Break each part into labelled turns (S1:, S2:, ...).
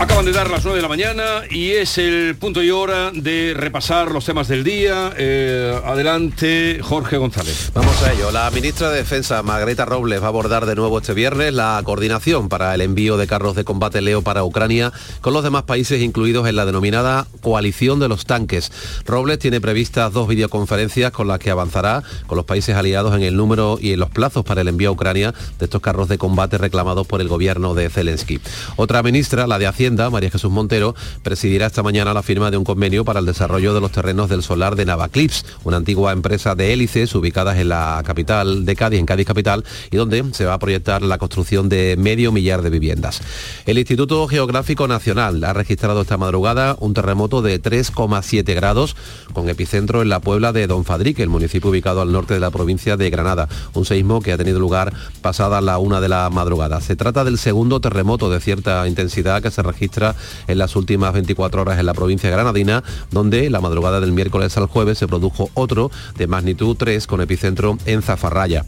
S1: Acaban de dar las 9 de la mañana y es el punto y hora de repasar los temas del día. Eh, adelante, Jorge González.
S2: Vamos a ello. La ministra de Defensa, Margarita Robles, va a abordar de nuevo este viernes la coordinación para el envío de carros de combate Leo para Ucrania con los demás países incluidos en la denominada coalición de los tanques. Robles tiene previstas dos videoconferencias con las que avanzará con los países aliados en el número y en los plazos para el envío a Ucrania de estos carros de combate reclamados por el gobierno de Zelensky. Otra ministra, la de Hacienda, María Jesús Montero, presidirá esta mañana la firma de un convenio para el desarrollo de los terrenos del solar de Navaclips, una antigua empresa de hélices ubicadas en la capital de Cádiz, en Cádiz capital, y donde se va a proyectar la construcción de medio millar de viviendas. El Instituto Geográfico Nacional ha registrado esta madrugada un terremoto de 3,7 grados con epicentro en la Puebla de Don Fadrique, el municipio ubicado al norte de la provincia de Granada, un seismo que ha tenido lugar pasada la una de la madrugada. Se trata del segundo terremoto de cierta intensidad que se registra registra en las últimas 24 horas en la provincia granadina, donde la madrugada del miércoles al jueves se produjo otro de magnitud 3 con epicentro en Zafarraya.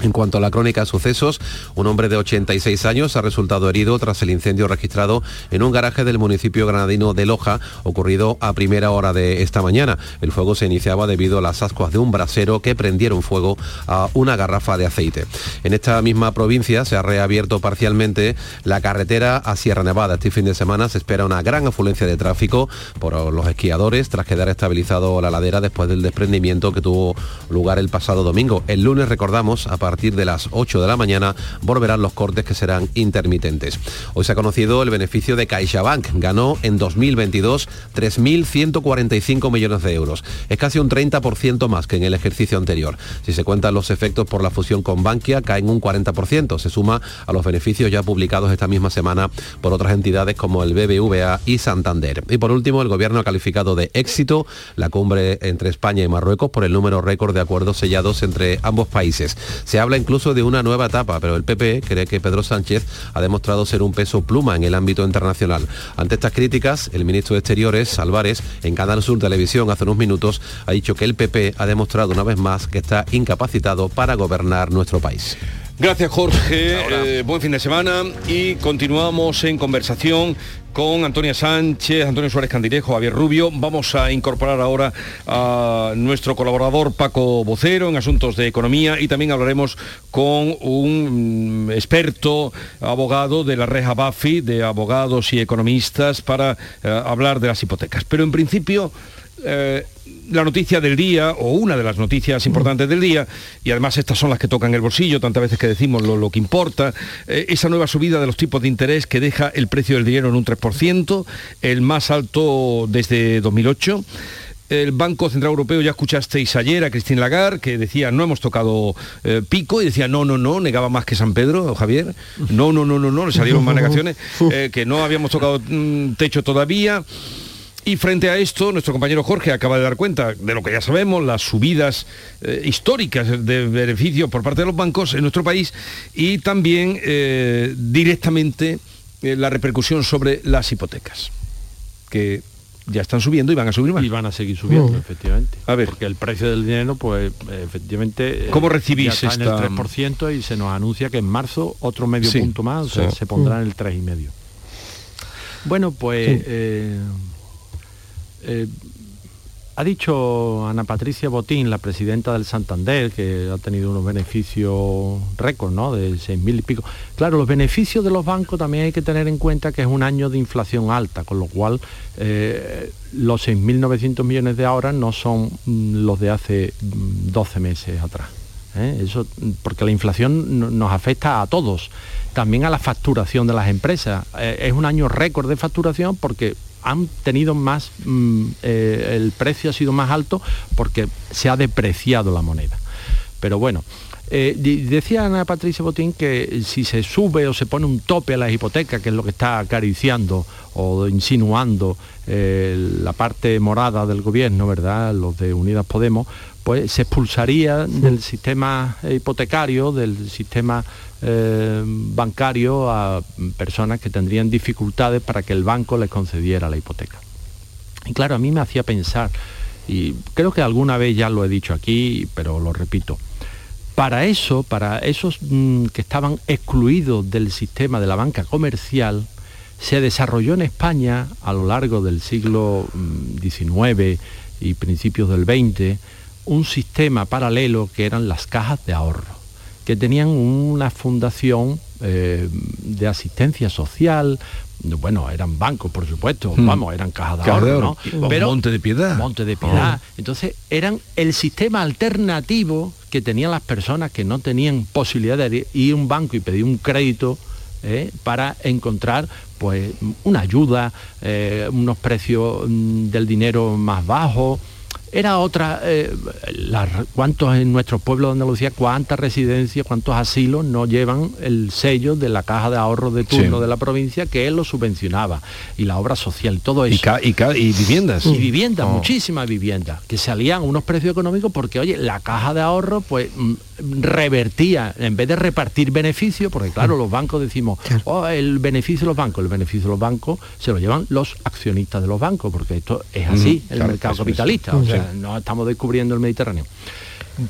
S2: En cuanto a la crónica de sucesos, un hombre de 86 años ha resultado herido tras el incendio registrado en un garaje del municipio granadino de Loja, ocurrido a primera hora de esta mañana. El fuego se iniciaba debido a las ascuas de un brasero que prendieron fuego a una garrafa de aceite. En esta misma provincia se ha reabierto parcialmente la carretera a Sierra Nevada. Este fin de semana se espera una gran afluencia de tráfico por los esquiadores tras quedar estabilizado la ladera después del desprendimiento que tuvo lugar el pasado domingo. El lunes, recordamos, a partir de las 8 de la mañana volverán los cortes que serán intermitentes. Hoy se ha conocido el beneficio de CaixaBank. Ganó en 2022 3.145 millones de euros. Es casi un 30% más que en el ejercicio anterior. Si se cuentan los efectos por la fusión con Bankia, caen un 40%. Se suma a los beneficios ya publicados esta misma semana por otras entidades como el BBVA y Santander. Y por último, el gobierno ha calificado de éxito la cumbre entre España y Marruecos por el número récord de acuerdos sellados entre ambos países. Se habla incluso de una nueva etapa, pero el PP cree que Pedro Sánchez ha demostrado ser un peso pluma en el ámbito internacional. Ante estas críticas, el ministro de Exteriores, Álvarez, en Canal Sur Televisión hace unos minutos, ha dicho que el PP ha demostrado una vez más que está incapacitado para gobernar nuestro país.
S1: Gracias Jorge, eh, buen fin de semana y continuamos en conversación con Antonia Sánchez, Antonio Suárez Candilejo, Javier Rubio. Vamos a incorporar ahora a nuestro colaborador Paco Vocero en asuntos de economía y también hablaremos con un mm, experto abogado de la reja BAFI, de abogados y economistas, para eh, hablar de las hipotecas. Pero en principio... Eh, la noticia del día o una de las noticias importantes del día, y además estas son las que tocan el bolsillo, tantas veces que decimos lo, que importa, eh, esa nueva subida de los tipos de interés que deja el precio del dinero en un 3%, el más alto desde 2008 el Banco Central Europeo, ya escuchasteis ayer a Christine Lagarde, que decía no hemos tocado eh, pico, y decía no, no, no, negaba más que San Pedro, Javier, no, no, no, no, no, le salieron más negaciones, eh, que no habíamos tocado mm, techo todavía. Y frente a esto, nuestro compañero Jorge acaba de dar cuenta de lo que ya sabemos, las subidas eh, históricas de beneficios por parte de los bancos en nuestro país y también eh, directamente eh, la repercusión sobre las hipotecas, que ya están subiendo y van a subir más.
S3: Y van a seguir subiendo, mm. efectivamente. A ver. Porque el precio del dinero, pues efectivamente...
S1: ¿Cómo recibís
S3: está en el 3% y se nos anuncia que en marzo otro medio punto más, se pondrá en el 3,5%. Bueno, pues... Eh, ha dicho Ana Patricia Botín, la presidenta del Santander, que ha tenido unos beneficios récord, ¿no? De 6.000 y pico. Claro, los beneficios de los bancos también hay que tener en cuenta que es un año de inflación alta, con lo cual eh, los 6.900 millones de ahora no son mm, los de hace 12 mm, meses atrás. ¿eh? Eso, porque la inflación nos afecta a todos, también a la facturación de las empresas. es un año récord de facturación porque han tenido más, mm, eh, el precio ha sido más alto porque se ha depreciado la moneda. Pero bueno, eh, decía Ana Patricia Botín que si se sube o se pone un tope a las hipotecas, que es lo que está acariciando o insinuando eh, la parte morada del gobierno, ¿verdad? Los de Unidas Podemos, pues se expulsaría del sistema hipotecario, del sistema eh, bancario a personas que tendrían dificultades para que el banco les concediera la hipoteca. Y claro, a mí me hacía pensar, y creo que alguna vez ya lo he dicho aquí, pero lo repito, para eso, para esos mm, que estaban excluidos del sistema de la banca comercial, se desarrolló en España a lo largo del siglo XIX mm, y principios del XX un sistema paralelo que eran las cajas de ahorro, que tenían una fundación eh, de asistencia social, bueno, eran bancos, por supuesto, hmm. vamos, eran cajas de ahorro,
S1: ¿no? Pero Monte de Piedad.
S3: Monte de Piedad. Oh. Entonces, eran el sistema alternativo que tenían las personas que no tenían posibilidad de ir a un banco y pedir un crédito ¿eh? para encontrar pues una ayuda, eh, unos precios mm, del dinero más bajos, era otra, eh, cuántos en nuestros pueblos de Andalucía, cuántas residencias, cuántos asilos no llevan el sello de la caja de ahorros de turno de la provincia que él lo subvencionaba y la obra social, todo eso.
S1: Y, y, viviendas.
S3: Y viviendas, oh. muchísimas viviendas, que salían unos precios económicos porque, oye, la caja de ahorro pues mm, revertía, en vez de repartir beneficios, porque claro, mm. los bancos decimos, oh, el beneficio de los bancos, el beneficio de los bancos se lo llevan los accionistas de los bancos, porque esto es así, mm, el mercado capitalista no estamos descubriendo el Mediterráneo.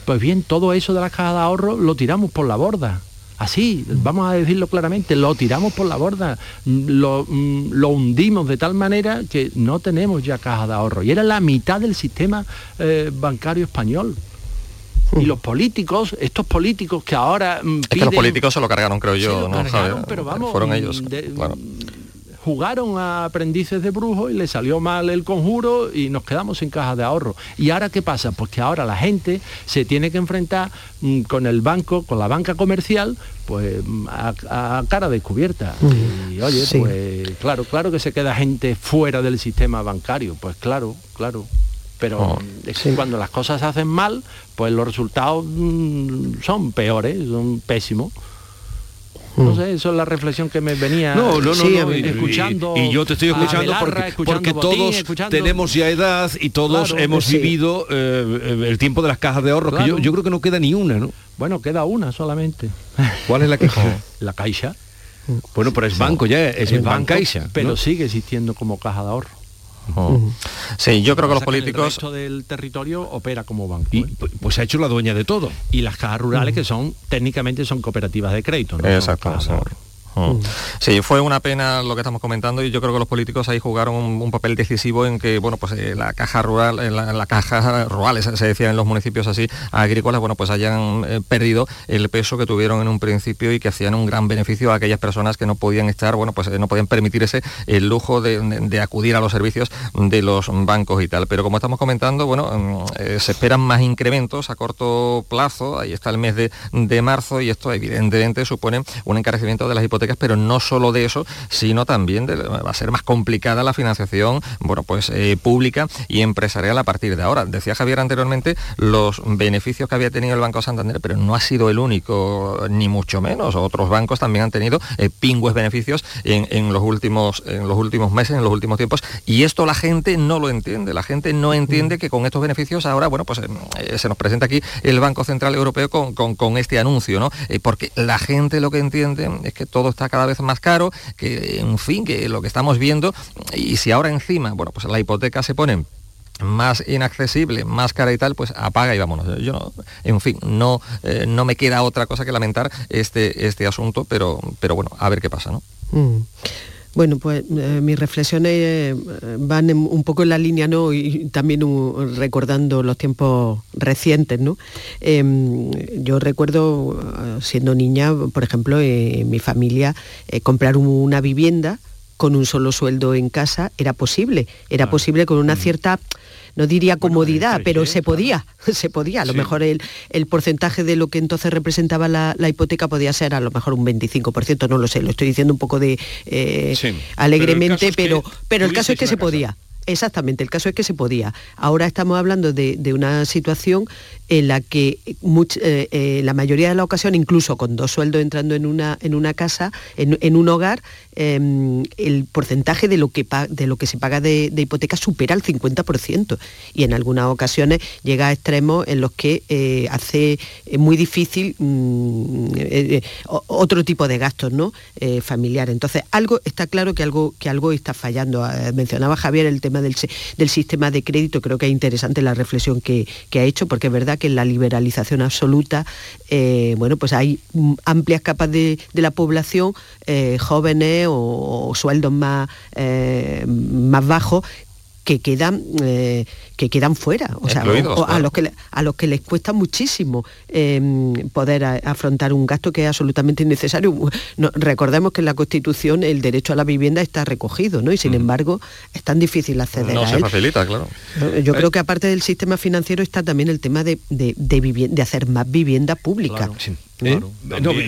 S3: Pues bien, todo eso de la caja de ahorro lo tiramos por la borda. Así, vamos a decirlo claramente, lo tiramos por la borda, lo, mm, lo, hundimos de tal manera que no tenemos ya caja de ahorro. Y era la mitad del sistema eh, bancario español. Y los políticos, estos políticos que ahora...
S4: Mm, es que los políticos se lo cargaron, creo yo, ¿no?
S3: pero vamos,
S4: Fueron ellos
S3: jugaron a aprendices de brujos y le salió mal el conjuro y nos quedamos sin caja de ahorro. ¿Y ahora qué pasa? Pues que ahora la gente se tiene que enfrentar mm, con el banco, con la banca comercial, pues mm, a, cara descubierta. Y oye, pues claro, claro que se queda gente fuera del sistema bancario, pues claro, claro. Pero oh. es que cuando las cosas se hacen mal, pues los resultados mm, son peores, son pésimos. No sé, eso es la reflexión que me venía
S1: no, no, no, escuchando. Y, yo te estoy escuchando porque, todos tenemos ya edad y todos hemos vivido eh, el tiempo de las cajas de ahorro, que yo, creo que no queda ni una, ¿no?
S3: Bueno, queda una solamente.
S1: ¿Cuál es la que
S3: La caixa.
S1: Bueno, pero es banco ya, es, el Caixa.
S3: Pero sigue existiendo como caja de ahorro.
S4: Sí, yo creo que los políticos...
S3: El del territorio opera como banco.
S1: Y, ¿eh? pues ha hecho la dueña de todo.
S3: Y las cajas rurales que son, técnicamente son cooperativas de crédito. ¿no?
S4: Exacto. Mm. Sí, fue una pena lo que estamos comentando y yo creo que los políticos ahí jugaron un, papel decisivo en que, bueno, pues eh, la caja rural, en la, caja rural, se decía en los municipios así, agrícolas, bueno, pues hayan eh, perdido el peso que tuvieron en un principio y que hacían un gran beneficio a aquellas personas que no podían estar, bueno, pues eh, no podían permitirse el lujo de, acudir a los servicios de los bancos y tal. Pero como estamos comentando, bueno, mm, se esperan más incrementos a corto plazo, ahí está el mes de, de marzo y esto evidentemente supone un encarecimiento de las hipotecas pero no solo de eso, sino también de, va a ser más complicada la financiación, bueno, pues eh, pública y empresarial a partir de ahora. Decía Javier anteriormente los beneficios que había tenido el Banco Santander, pero no ha sido el único, ni mucho menos. Otros bancos también han tenido eh, pingües beneficios en, los últimos, en los últimos meses, en los últimos tiempos, y esto la gente no lo entiende. La gente no entiende que con estos beneficios ahora, bueno, pues eh, se nos presenta aquí el Banco Central Europeo con, con este anuncio, ¿no? porque la gente lo que entiende es que todo está cada vez más caro, que en fin, que lo que estamos viendo, y si ahora encima, bueno, pues la hipoteca se pone más inaccesible, más cara y tal, pues apaga y vámonos. Yo en fin, no, eh, no me queda otra cosa que lamentar este, este asunto, pero, pero bueno, a ver qué pasa, ¿no? Mm.
S5: Bueno, pues eh, mis reflexiones eh, van un poco en la línea, ¿no? Y también recordando los tiempos recientes, ¿no? Em, yo recuerdo, eh, siendo niña, por ejemplo, en mi familia, comprar una vivienda con un solo sueldo en casa era posible, era posible con una mm. cierta no diría comodidad, pero se podía, se podía. A lo mejor el, porcentaje de lo que entonces representaba la, hipoteca podía ser a lo mejor un 25%, no lo sé, lo estoy diciendo un poco de eh, alegremente, pero, pero el caso es que se podía. Exactamente, el caso es que se podía. Ahora estamos hablando de, una situación en la que eh, eh, la mayoría de las ocasiones, incluso con dos sueldos entrando en una, en una casa, en, un hogar, em, el porcentaje de lo que, de lo que se paga de, hipoteca supera el 50% y en algunas ocasiones llega a extremos en los que eh, hace muy difícil mm, otro tipo de gastos ¿no? familiares. Entonces, algo está claro que algo, que algo está fallando. mencionaba Javier el tema tema del, sistema de crédito, creo que es interesante la reflexión que, ha hecho, porque es verdad que en la liberalización absoluta, eh, bueno, pues hay amplias capas de, la población, eh, jóvenes o, sueldos más, más bajos, que quedan, eh, que quedan fuera, o sea, a, los que, a los que les cuesta muchísimo em, poder afrontar un gasto que es absolutamente innecesario. recordemos que en la Constitución el derecho a la vivienda está recogido, ¿no? Y sin embargo es tan difícil acceder
S4: no
S5: a
S4: se facilita, claro.
S5: Yo creo que aparte del sistema financiero está también el tema de, de, de, hacer más vivienda pública.
S1: ¿Eh?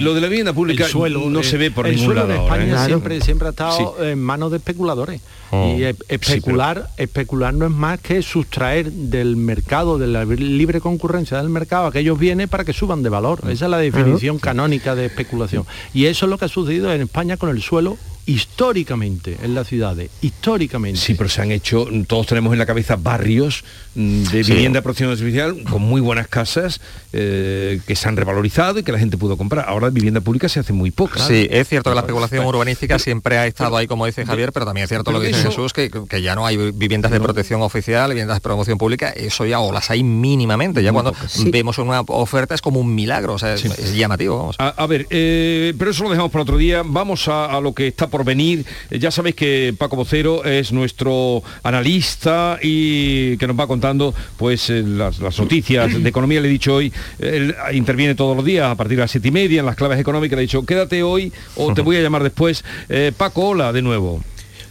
S1: lo de la vivienda pública suelo, no se ve por ningún lado.
S3: España ¿eh? siempre, siempre ha estado en manos de especuladores. Oh. y especular, especular no es más que sustraer del mercado, de la libre concurrencia del mercado, aquellos bienes para que suban de valor. Esa es la definición canónica de especulación. Y eso es lo que ha sucedido en España con el suelo históricamente en las ciudades, históricamente.
S1: Sí, pero se han hecho, todos tenemos en la cabeza barrios mm, de vivienda de protección artificial con muy buenas casas eh, que se han revalorizado y que la gente pudo comprar. Ahora vivienda pública se hace muy poca.
S4: Sí, es cierto que la especulación urbanística siempre ha estado ahí, como dice Javier, pero también es cierto lo que dice Jesús, que, ya no hay viviendas de protección oficial, viviendas de promoción pública, eso ya o las hay mínimamente. Ya cuando vemos una oferta es como un milagro, o sea, es, llamativo.
S1: A, ver, eh, pero eso lo dejamos para otro día. Vamos a lo que está por venir. Eh, ya sabéis que Paco Vocero es nuestro analista y que nos va contando pues eh, las, noticias de economía. Le he dicho hoy, él interviene todos los días a partir de las siete y media en las claves económicas. Le he dicho, quédate hoy o te voy a llamar después. Eh, Paco, hola de nuevo.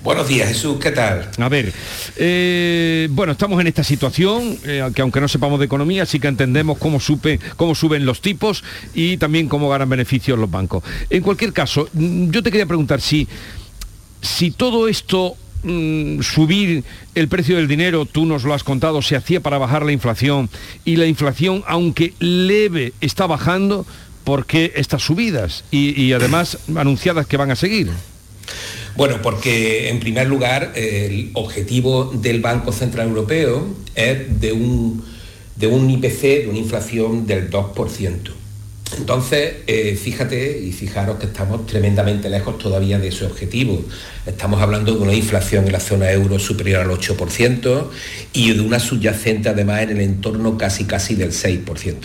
S6: Buenos días, Jesús, ¿qué tal?
S1: A ver, bueno, estamos en esta situación, que aunque no sepamos de economía, sí que entendemos cómo, cómo suben los tipos y también cómo ganan beneficios los bancos. En cualquier caso, mm, yo te quería preguntar si si todo esto mm, subir el precio del dinero, tú nos lo has contado, se hacía para bajar la inflación y la inflación, aunque leve, está bajando, ¿por qué estas subidas? Y, además anunciadas que van a seguir.
S6: Bueno, porque en primer lugar el objetivo del Banco Central Europeo es de un, de un IPC, de una inflación del 2%. Entonces, eh, fíjate y fijaros que estamos tremendamente lejos todavía de ese objetivo. Estamos hablando de una inflación en la zona euro superior al 8% y de una subyacente además en el entorno casi casi del 6%.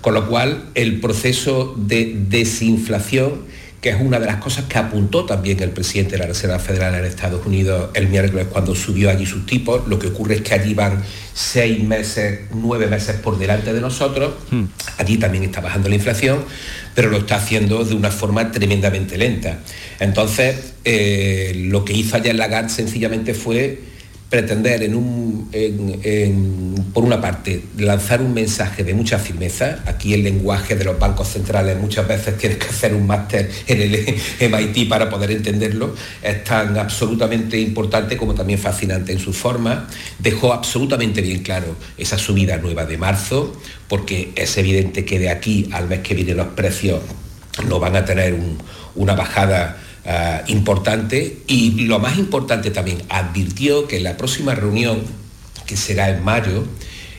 S6: Con lo cual, el proceso de desinflación que es una de las cosas que apuntó también el presidente de la Reserva Federal en Estados Unidos el miércoles cuando subió allí sus tipos. Lo que ocurre es que allí van seis meses, nueve meses por delante de nosotros. Hmm. Allí también está bajando la inflación, pero lo está haciendo de una forma tremendamente lenta. Entonces, eh, lo que hizo ayer Lagarde sencillamente fue pretender, en un, por una parte, lanzar un mensaje de mucha firmeza. Aquí el lenguaje de los bancos centrales muchas veces tienes que hacer un máster en el MIT para poder entenderlo. Es tan absolutamente importante como también fascinante en su forma. Dejó absolutamente bien claro esa subida nueva de marzo, porque es evidente que de aquí al mes que viene los precios no van a tener una bajada eh, importante y lo más importante también, advirtió que la próxima reunión, que será en mayo,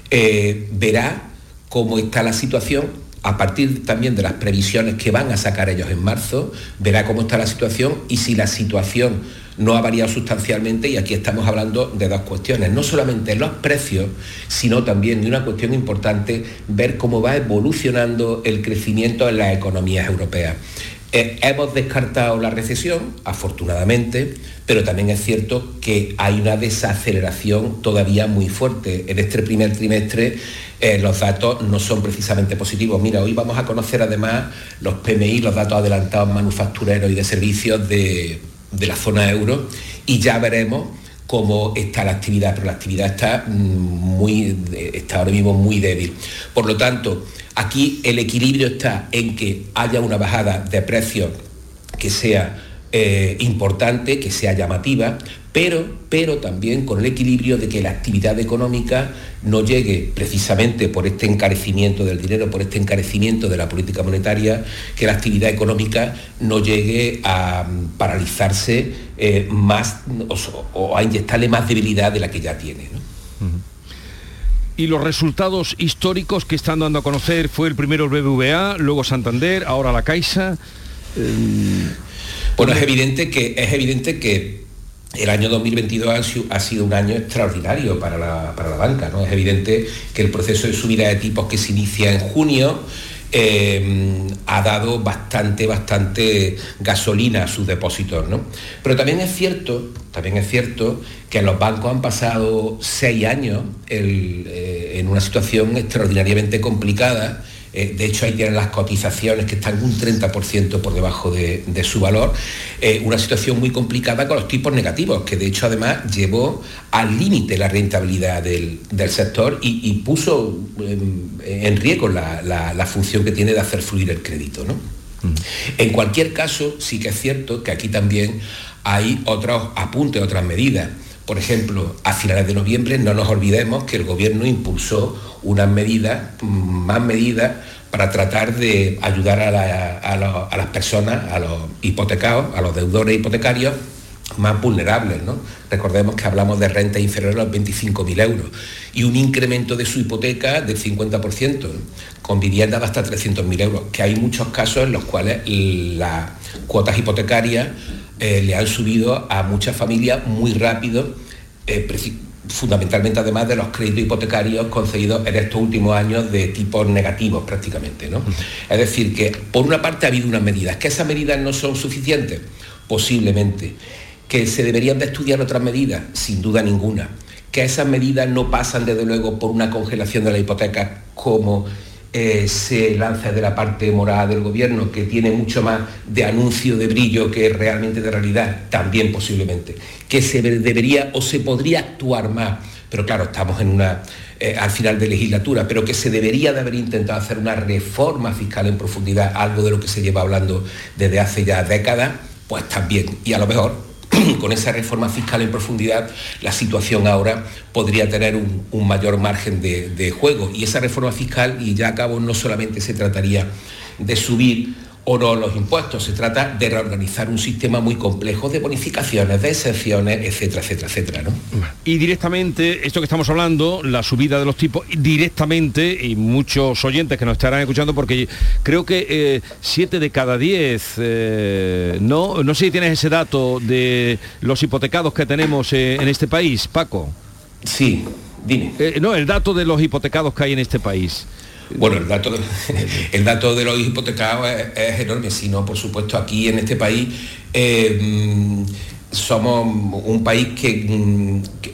S6: eh, verá cómo está la situación a partir también de las previsiones que van a sacar ellos en marzo, verá cómo está la situación y si la situación no ha variado sustancialmente y aquí estamos hablando de dos cuestiones, no solamente los precios, sino también de una cuestión importante, ver cómo va evolucionando el crecimiento en las economías europeas. Eh, hemos descartado la recesión, afortunadamente, pero también es cierto que hay una desaceleración todavía muy fuerte. En este primer trimestre eh, los datos no son precisamente positivos. Mira, hoy vamos a conocer además los PMI, los datos adelantados manufactureros y de servicios de, de la zona euro, y ya veremos cómo está la actividad, pero la actividad está, mm, muy, está ahora mismo muy débil. Por lo tanto, Aquí el equilibrio está en que haya una bajada de precios que sea eh, importante, que sea llamativa, pero, pero también con el equilibrio de que la actividad económica no llegue precisamente por este encarecimiento del dinero, por este encarecimiento de la política monetaria, que la actividad económica no llegue a mm, paralizarse eh, más o, a inyectarle más debilidad de la que ya tiene
S1: y los resultados históricos que están dando a conocer fue el primero el BBVA, luego Santander, ahora la Caixa.
S6: Bueno, es evidente que es evidente que el año 2022 ha sido un año extraordinario para la, banca. ¿no? Es evidente que el proceso de subida de tipos que se inicia en junio eh, ha dado bastante, bastante gasolina a sus depósitos. ¿no? Pero también es cierto, también es cierto que los bancos han pasado seis años eh, en una situación extraordinariamente complicada eh, de hecho ahí tienen las cotizaciones que están un 30% por debajo de, su valor, eh, una situación muy complicada con los tipos negativos, que de hecho además llevó al límite la rentabilidad del, sector y, puso en, riesgo la, función que tiene de hacer fluir el crédito. En cualquier caso, sí que es cierto que aquí también hay otros apuntes, otras medidas. Por ejemplo, a finales de noviembre no nos olvidemos que el gobierno impulsó unas medidas, más medidas para tratar de ayudar a, las personas, a los hipotecados, a los deudores hipotecarios más vulnerables. ¿no? Recordemos que hablamos de renta inferior a los 25.000 euros y un incremento de su hipoteca del 50%, con viviendas de hasta 300.000 euros, que hay muchos casos en los cuales las cuotas hipotecarias eh, le han subido a muchas familias muy rápido, eh, fundamentalmente además de los créditos hipotecarios concedidos en estos últimos años de tipos negativos prácticamente. ¿no? Es decir, que por una parte ha habido unas medidas, que esas medidas no son suficientes, posiblemente, que se deberían de estudiar otras medidas, sin duda ninguna, que esas medidas no pasan desde luego por una congelación de la hipoteca como eh, se lanza de la parte morada del gobierno, que tiene mucho más de anuncio de brillo que realmente de realidad, también posiblemente, que se debería o se podría actuar más, pero claro, estamos en una, eh, al final de legislatura, pero que se debería de haber intentado hacer una reforma fiscal en profundidad, algo de lo que se lleva hablando desde hace ya décadas, pues también, y a lo mejor con esa reforma fiscal en profundidad, la situación ahora podría tener un, mayor margen de, juego. Y esa reforma fiscal, y ya acabo, no solamente se trataría de subir o no los impuestos. Se trata de reorganizar un sistema muy complejo de bonificaciones, de excepciones, etcétera, etcétera, etcétera. ¿no?
S1: Y directamente, esto que estamos hablando, la subida de los tipos, directamente, y muchos oyentes que nos estarán escuchando, porque creo que eh, siete de cada diez, eh, no, no sé si tienes ese dato de los hipotecados que tenemos eh, en este país, Paco.
S6: Sí, dime.
S1: no, el dato de los hipotecados que hay en este país.
S6: Bueno, el dato, el dato de los hipotecados es, enorme, si no, por supuesto, aquí en este país eh, somos un país que,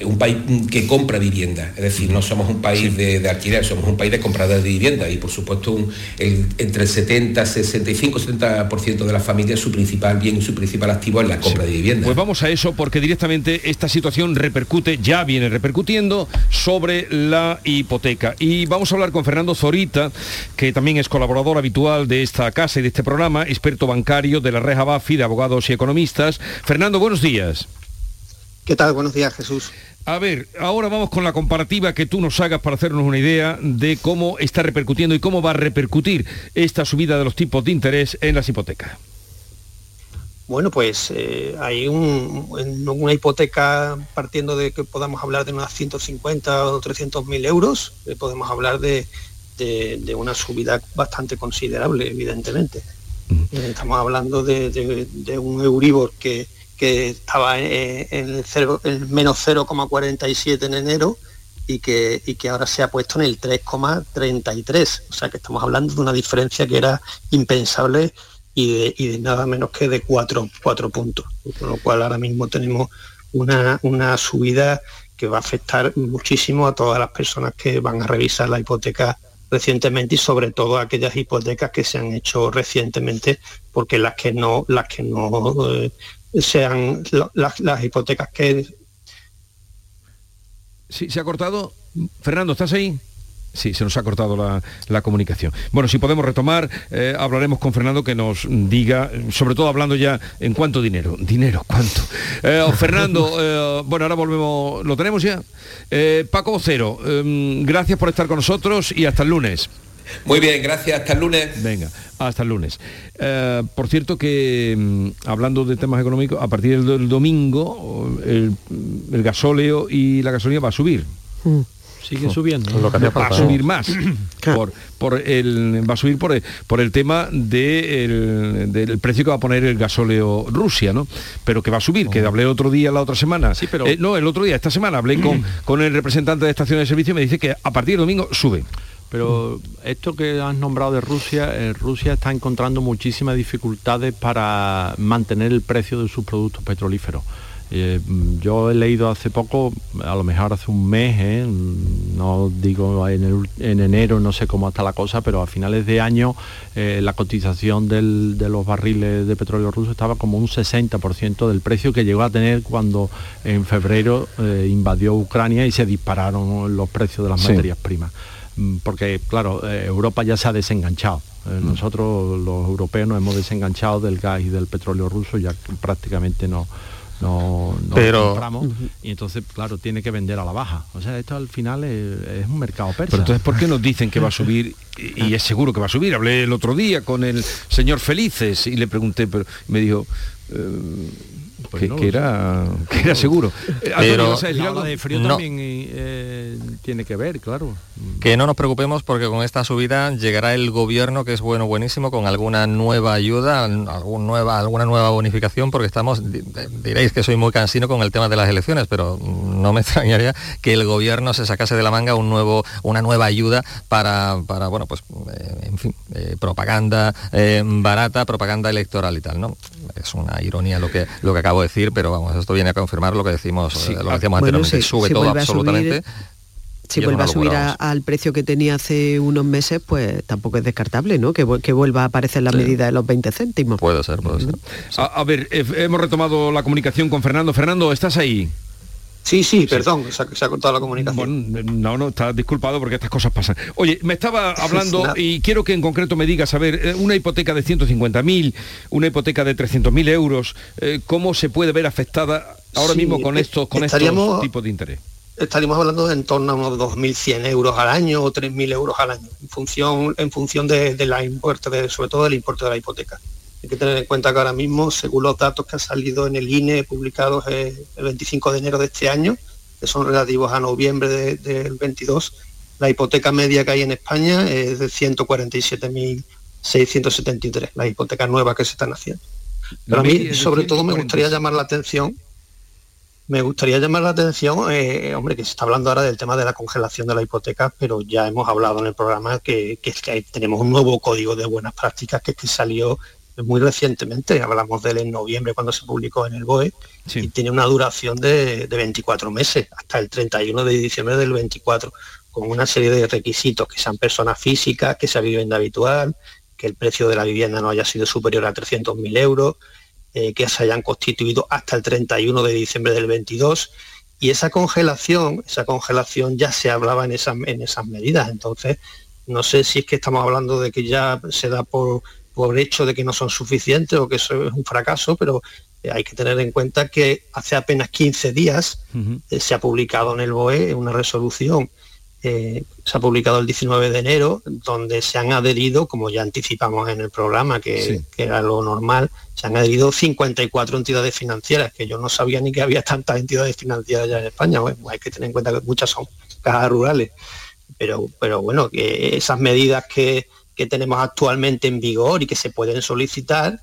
S6: un país que compra vivienda, es decir, no somos un país de, alquiler, somos un país de compradores de vivienda y por supuesto entre el 70, 65, 70% de las familias su principal bien y su principal activo es la compra de vivienda.
S1: Pues vamos a eso porque directamente esta situación repercute, ya viene repercutiendo sobre la hipoteca. Y vamos a hablar con Fernando Zorita, que también es colaborador habitual de esta casa y de este programa, experto bancario de la Reja Bafi de abogados y economistas. Fernando, buenos días.
S7: ¿Qué tal? Buenos días, Jesús.
S1: A ver, ahora vamos con la comparativa que tú nos hagas para hacernos una idea de cómo está repercutiendo y cómo va a repercutir esta subida de los tipos de interés en las hipotecas.
S7: Bueno, pues eh, hay una hipoteca partiendo de que podamos hablar de unas 150 o 300 mil euros, eh, podemos hablar de, una subida bastante considerable, evidentemente. Eh, estamos hablando de, un Euribor que, estaba en, el, menos 0,47 en enero y que, que ahora se ha puesto en el 3,33. O sea que estamos hablando de una diferencia que era impensable y de, nada menos que de 4, puntos. Con lo cual ahora mismo tenemos una, una subida que va a afectar muchísimo a todas las personas que van a revisar la hipoteca recientemente y sobre todo aquellas hipotecas que se han hecho recientemente porque las que no las que no eh, sean las, hipotecas que
S1: sí se ha cortado Fernando estás ahí Sí, se nos ha cortado la, comunicación. Bueno, si podemos retomar, eh, hablaremos con Fernando que nos diga, sobre todo hablando ya en cuánto dinero. Dinero, ¿cuánto? Eh, Fernando, bueno, ahora volvemos, ¿lo tenemos ya? Paco Cero, em, gracias por estar con nosotros y hasta el lunes.
S6: Muy bien, gracias. Hasta el lunes.
S1: Venga, hasta el lunes. Eh, por cierto que, mm, hablando de temas económicos, a partir del, domingo el, gasóleo y la gasolina va a subir. Mm.
S3: Sigue subiendo.
S1: Lo que va a subir más. por, por el, va a subir por el, por el tema de del precio que va a poner el gasóleo Rusia, ¿no? Pero que va a subir, que oh. hablé otro día, la otra semana.
S3: Sí, pero...
S1: Eh, no, el otro día, esta semana, hablé con, con el representante de estaciones de servicio y me dice que a partir del domingo sube.
S3: Pero esto que has nombrado de Rusia, eh, Rusia está encontrando muchísimas dificultades para mantener el precio de sus productos petrolíferos. Eh, yo he leído hace poco, a lo mejor hace un mes, ¿eh? no digo en, enero, no sé cómo está la cosa, pero a finales de año eh, la cotización de los barriles de petróleo ruso estaba como un 60% del precio que llegó a tener cuando en febrero invadió Ucrania y se dispararon los precios de las materias primas. Mm, porque, claro, Europa ya se ha desenganchado. Mm. Nosotros los europeos nos hemos desenganchado del gas y del petróleo ruso, ya prácticamente no no, pero, compramos. Y entonces claro tiene que vender a la baja. O sea esto al final es, un mercado persa.
S1: Pero entonces por qué nos dicen que va a subir y, es seguro que va a subir. Hablé el otro día con el señor Felices y le pregunté pero me dijo eh, pues que, era, que, era, seguro.
S3: Pero de frío también eh, tiene que ver, claro.
S4: Que no nos preocupemos porque con esta subida llegará el gobierno, que es bueno, buenísimo, con alguna nueva ayuda, algún nueva, alguna nueva bonificación, porque estamos, diréis que soy muy cansino con el tema de las elecciones, pero no me extrañaría que el gobierno se sacase de la manga un nuevo, una nueva ayuda para, para bueno, pues, eh, en fin, eh, propaganda barata, propaganda electoral y tal, ¿no? Es una ironía lo que, lo que acabo decir, pero vamos, esto viene a confirmar lo que decimos, eh, lo que decíamos anteriormente, sube todo absolutamente.
S5: si vuelve a subir al precio que tenía hace unos meses, pues tampoco es descartable, ¿no? Que, vuelva a aparecer la medida de los 20 céntimos.
S4: Puede ser, puede ser.
S1: A, ver, eh, hemos retomado la comunicación con Fernando. Fernando, ¿estás ahí?
S7: Sí, sí, perdón, Se, ha, cortado la comunicación.
S1: no, no, está disculpado porque estas cosas pasan. Oye, me estaba hablando y quiero que en concreto me digas, a ver, eh, una hipoteca de 150.000, una hipoteca de 300.000 euros, eh, ¿cómo se puede ver afectada ahora mismo con estos, con estos tipos de interés?
S7: Estaríamos hablando de en torno a unos 2.100 euros al año o 3.000 euros al año, en función, en función de, la importe, de, sobre todo del importe de la hipoteca. Hay que tener en cuenta que ahora mismo, según los datos que han salido en el INE publicados el 25 de enero de este año, que son relativos a noviembre del 22, la hipoteca media que hay en España es de 147.673, las hipotecas nuevas que se están haciendo. Pero a mí, sobre todo, me gustaría llamar la atención me gustaría llamar la atención, eh, hombre, que se está hablando ahora del tema de la congelación de la hipoteca, pero ya hemos hablado en el programa que, que, que tenemos un nuevo código de buenas prácticas que, que salió muy recientemente, hablamos de él en noviembre cuando se publicó en el BOE, y tiene una duración de, 24 meses, hasta el 31 de diciembre del 24, con una serie de requisitos, que sean personas físicas, que sea vivienda habitual, que el precio de la vivienda no haya sido superior a 300.000 euros, eh, que se hayan constituido hasta el 31 de diciembre del 22, y esa congelación, esa congelación ya se hablaba en esas, en esas medidas, entonces no sé si es que estamos hablando de que ya se da por por hecho de que no son suficientes o que eso es un fracaso, pero eh, hay que tener en cuenta que hace apenas 15 días eh, se ha publicado en el BOE una resolución, eh, se ha publicado el 19 de enero, donde se han adherido, como ya anticipamos en el programa, que, era lo normal, se han adherido 54 entidades financieras, que yo no sabía ni que había tantas entidades financieras ya en España, bueno, hay que tener en cuenta que muchas son cajas rurales, pero, pero bueno, que esas medidas que que tenemos actualmente en vigor y que se pueden solicitar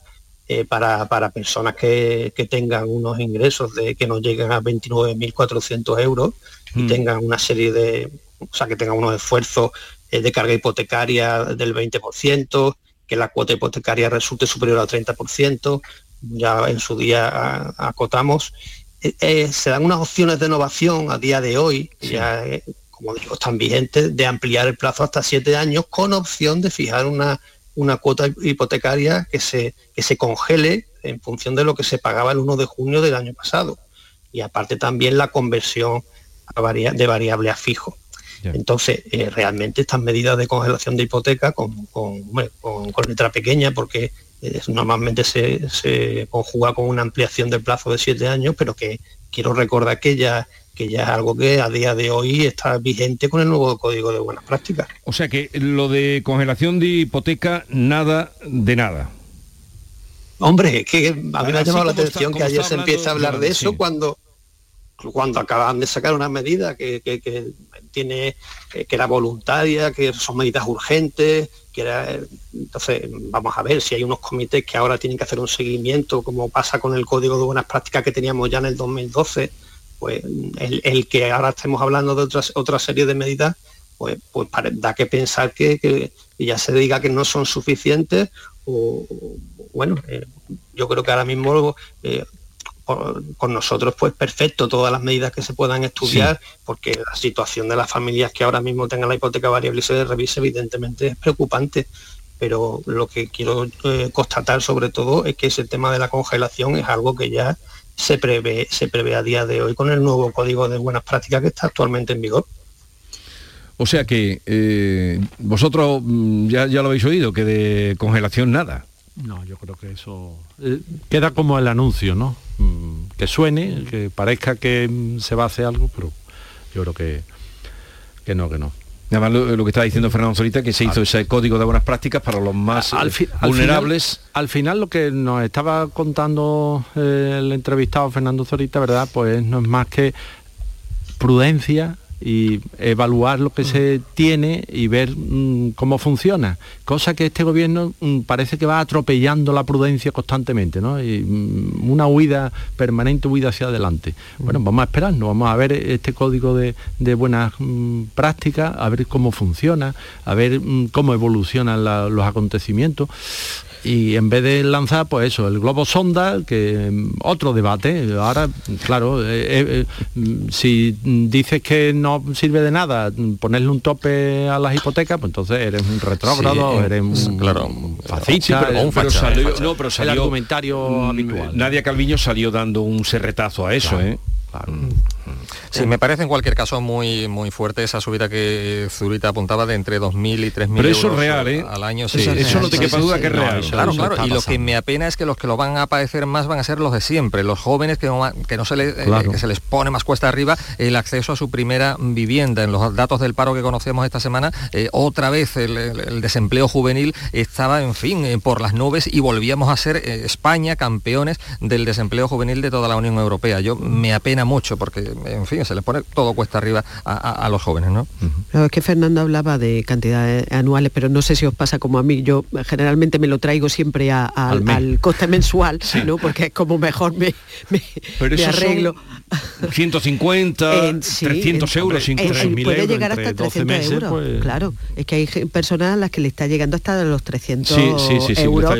S7: eh, para, personas que, tengan unos ingresos de que no lleguen a 29.400 euros y mm. tengan una serie de, o sea, que tengan unos esfuerzos eh, de carga hipotecaria del 20%, que la cuota hipotecaria resulte superior al 30%, ya en su día acotamos. Eh, se dan unas opciones de innovación a día de hoy, ya como digo, están vigentes, de ampliar el plazo hasta siete años con opción de fijar una, una cuota hipotecaria que se, que se congele en función de lo que se pagaba el 1 de junio del año pasado. Y aparte también la conversión de variable a fijo. Entonces, eh, realmente estas medidas de congelación de hipoteca con, con, letra pequeña, porque eh, normalmente se, se, conjuga con una ampliación del plazo de siete años, pero que quiero recordar que ya que ya es algo que a día de hoy está vigente con el nuevo Código de Buenas Prácticas.
S1: O sea que lo de congelación de hipoteca, nada de nada.
S7: Hombre, es que a mí me ha llamado la atención que ayer se empieza a hablar de eso cuando cuando acaban de sacar una medida que, tiene que era voluntaria, que son medidas urgentes, que era, entonces vamos a ver si hay unos comités que ahora tienen que hacer un seguimiento, como pasa con el código de buenas prácticas que teníamos ya en el 2012, pues el, que ahora estemos hablando de otras, otra serie de medidas, pues, pues da que pensar que, ya se diga que no son suficientes o, bueno, eh, yo creo que ahora mismo eh, con nosotros pues perfecto todas las medidas que se puedan estudiar porque la situación de las familias que ahora mismo tengan la hipoteca variable y se revise evidentemente es preocupante. Pero lo que quiero eh, constatar sobre todo es que ese tema de la congelación es algo que ya se prevé se prevé a día de hoy con el nuevo código de buenas prácticas que está actualmente en vigor
S1: o sea que eh, vosotros mm, ya, ya lo habéis oído que de congelación nada
S3: no, yo creo que eso eh, queda como el anuncio, ¿no? Mm, que suene, que parezca que mm, se va a hacer algo, pero yo creo que, que no, que no.
S1: Además, lo, que está diciendo Fernando Solita, que se hizo ese código de buenas prácticas para los más al vulnerables.
S3: Al final, lo que nos estaba contando eh, el entrevistado Fernando Zorita, ¿verdad? Pues no es más que prudencia, y evaluar lo que se tiene y ver mm, cómo funciona. Cosa que este gobierno mm, parece que va atropellando la prudencia constantemente, ¿no? Y mm, una huida, permanente huida hacia adelante. Bueno, vamos a esperarnos, vamos a ver este código de, buenas prácticas, a ver cómo funciona, a ver cómo evolucionan los acontecimientos y en vez de lanzar pues eso el globo sonda que mm, otro debate. Ahora claro eh, eh, eh, si dices que no sirve de nada ponerle un tope a las hipotecas pues entonces eres un retrógrado eres un claro. fascista
S1: pero, un salió, no, pero
S3: salió, el argumentario mm, habitual.
S1: Nadia Calviño salió dando un serretazo a eso ¿eh?
S4: Mm. Sí, me parece en cualquier caso muy muy fuerte esa subida que Zurita apuntaba de entre 2.000 y 3.000
S1: Pero
S4: eso
S1: es real, ¿eh?
S4: al año.
S1: Sí, eso, no te quepa duda que es real.
S4: claro, claro. Y lo que me apena es que los que lo van a padecer más van a ser los de siempre, los jóvenes que no, que no se, les, eh, que se les pone más cuesta arriba el acceso a su primera vivienda. En los datos del paro que conocemos esta semana, eh, otra vez el, desempleo juvenil estaba, en fin, eh, por las nubes y volvíamos a ser España campeones del desempleo juvenil de toda la Unión Europea. Yo me apena mucho porque, en fin, se les pone todo cuesta arriba a, los jóvenes, ¿no?
S5: es que Fernando hablaba de cantidades anuales, pero no sé si os pasa como a mí. Yo generalmente me lo traigo siempre al, coste mensual, ¿no? Porque es como mejor me, me, arreglo.
S1: 150, 300 euros,
S5: incluso. puede llegar hasta 300 euros. Pues. Claro, es que hay personas a las que le está llegando hasta los 300 euros.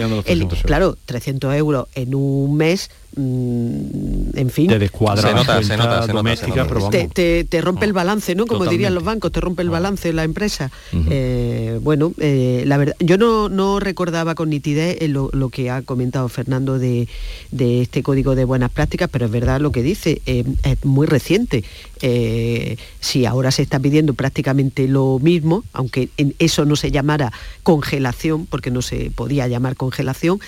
S5: Claro, 300 euros en un mes en fin.
S3: Te descuadra
S4: se nota, se nota,
S5: doméstica, pero te, te, rompe el balance, ¿no? Como dirían los bancos, te rompe el balance de la empresa. Eh, bueno, eh, la verdad, yo no, no recordaba con nitidez lo, lo, que ha comentado Fernando de, de, este código de buenas prácticas, pero es verdad lo que dice, eh, es muy reciente. Si ahora se está pidiendo prácticamente lo mismo, aunque en eso no se llamara congelación, porque no se podía llamar congelación,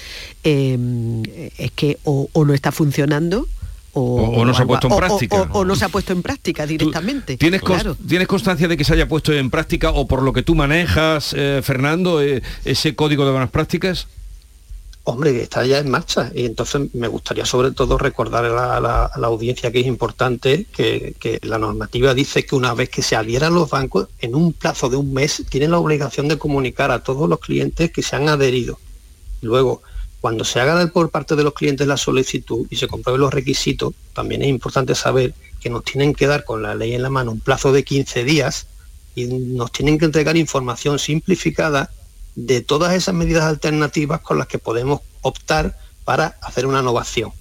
S5: es que o, o no está funcionando
S1: o, no se ha puesto en práctica.
S5: O, no se ha puesto en práctica directamente.
S1: ¿Tienes, ¿Tienes constancia de que se haya puesto en práctica o por lo que tú manejas, eh, Fernando, eh, ese código de buenas prácticas?
S7: Hombre, está ya en marcha y entonces me gustaría sobre todo recordar a la, audiencia que es importante que, que, la normativa dice que una vez que se adhieran los bancos, en un plazo de un mes tienen la obligación de comunicar a todos los clientes que se han adherido. Luego, cuando se haga por parte de los clientes la solicitud y se comprueben los requisitos, también es importante saber que nos tienen que dar con la ley en la mano un plazo de 15 días y nos tienen que entregar información simplificada de todas esas medidas alternativas con las que podemos optar para hacer una innovación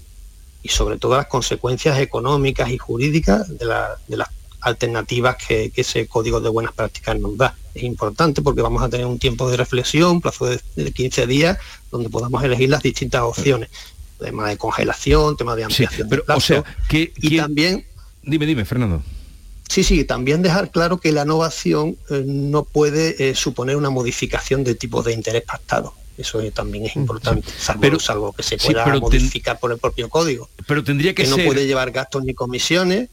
S7: y sobre todo las consecuencias económicas y jurídicas de, de las alternativas que, ese código de buenas prácticas nos da. Es importante porque vamos a tener un tiempo de reflexión, un plazo de, 15 días, donde podamos elegir las distintas opciones. Tema de congelación, tema de ampliación
S1: pero, O sea, que,
S7: y también...
S1: Dime, dime, Fernando.
S7: Sí, sí, también dejar claro que la innovación eh, no puede eh, suponer una modificación de tipo de interés pactado. Eso también es mm, importante, salvo, pero, algo que se pueda modificar por el propio código.
S1: Pero tendría que,
S7: que no puede llevar gastos ni comisiones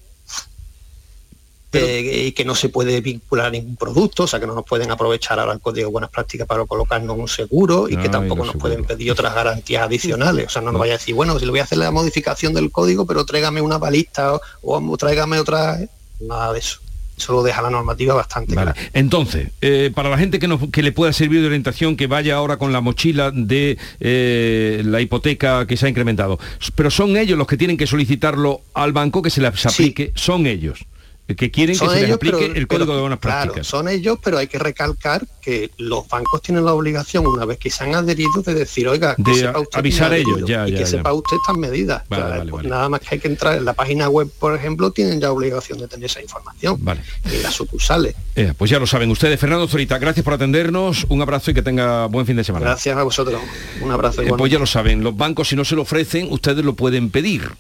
S7: eh, y que no se puede vincular a ningún producto, o sea que no nos pueden aprovechar ahora el código de buenas prácticas para colocarnos un seguro y que tampoco nos pueden pedir otras garantías adicionales. O sea, no nos vaya a decir, bueno, si le voy a hacer la modificación del código, pero tráigame una balista o, o tráigame otra. Nada de eso eso lo deja la normativa bastante
S1: vale. Entonces, eh, para la gente que, nos, que le pueda servir de orientación, que vaya ahora con la mochila de eh, la hipoteca que se ha incrementado, pero son ellos los que tienen que solicitarlo al banco que se les aplique, sí. son ellos que quieren que se les aplique
S7: pero,
S1: el código
S7: pero,
S1: de buenas
S7: claro,
S1: prácticas.
S7: Son ellos, pero hay que recalcar que los bancos tienen la obligación, una vez que se han adherido, de decir, oiga, que
S1: de
S7: sepa usted
S1: avisar ellos, ya,
S7: y
S1: ya,
S7: que
S1: ya.
S7: sepa usted estas medidas.
S1: Vale,
S7: o sea,
S1: vale,
S7: pues
S1: vale.
S7: Nada más que hay que entrar en la página web, por ejemplo, tienen ya obligación de tener esa información.
S1: Vale.
S7: Y las sucursales.
S1: Eh, pues ya lo saben ustedes. Fernando Zorita, gracias por atendernos. Un abrazo y que tenga buen fin de semana.
S7: Gracias a vosotros. Un abrazo.
S1: Eh, pues ya lo saben, los bancos si no se lo ofrecen, ustedes lo pueden pedir.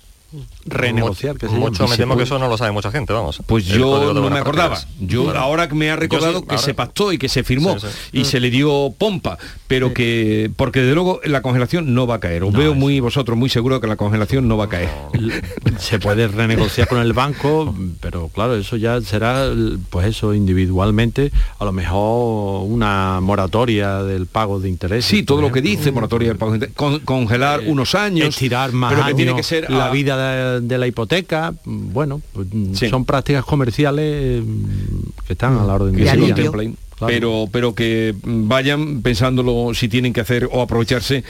S3: Renegociar que se
S4: Mucho
S3: llama.
S4: me temo que eso no lo sabe mucha gente, vamos.
S1: Pues yo no me acordaba. Yo
S4: Claro.
S1: ahora que me ha recordado
S4: sí,
S1: que
S4: ahora-
S1: se pactó y que se firmó
S4: Sí, sí.
S1: y se le dio pompa, pero que porque de luego la congelación no va a caer. Os veo muy vosotros muy seguro que la congelación no va a caer.
S3: se puede renegociar con el banco, pero claro, eso ya será, pues eso, individualmente, a lo mejor una moratoria del pago de intereses.
S1: Sí, todo lo que dice moratoria del pago de interés, con- congelar unos años,
S3: estirar más
S1: pero que tiene que ser
S3: la
S1: a-
S3: vida de, de la hipoteca bueno pues,
S1: Sí.
S3: son prácticas comerciales mm, que están a la orden del día Claro.
S1: pero pero que mm, vayan pensándolo si tienen que hacer o aprovecharse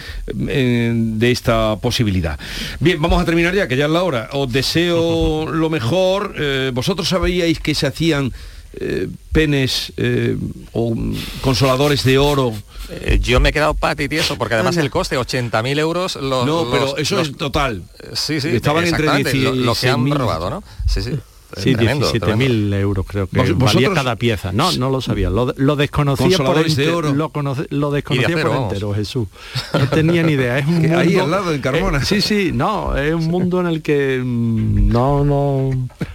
S1: eh, de esta posibilidad. Bien, vamos a terminar ya, que ya es la hora. Os deseo lo mejor. Eh, ¿Vosotros sabíais que se hacían eh, penes eh, o consoladores de oro?
S4: Eh, yo me he quedado pati tieso porque además el coste 80.000 euros los,
S1: no, pero
S4: los-
S1: eso
S4: los-
S1: es total.
S4: sí sí
S1: Estaban entre
S4: exactamente, lo, lo que han
S3: 16.000.
S4: robado no sí sí
S3: Sí,
S4: Tremendo,
S3: 17.000 euros creo que
S1: Vos-
S3: valía
S1: vosotros-
S3: cada pieza. No, no lo sabía. Lo, lo desconocía por
S1: Consoladores de
S3: enter-
S1: oro.
S3: Lo, conoce- lo desconocía
S4: Y de acero,
S3: por
S4: vamos.
S3: entero, Jesús. No tenía ni idea. Es un mundo,
S1: ahí al lado, en Carmona.
S3: Eh, sí, sí, no, es un mundo en el que mm, no, no,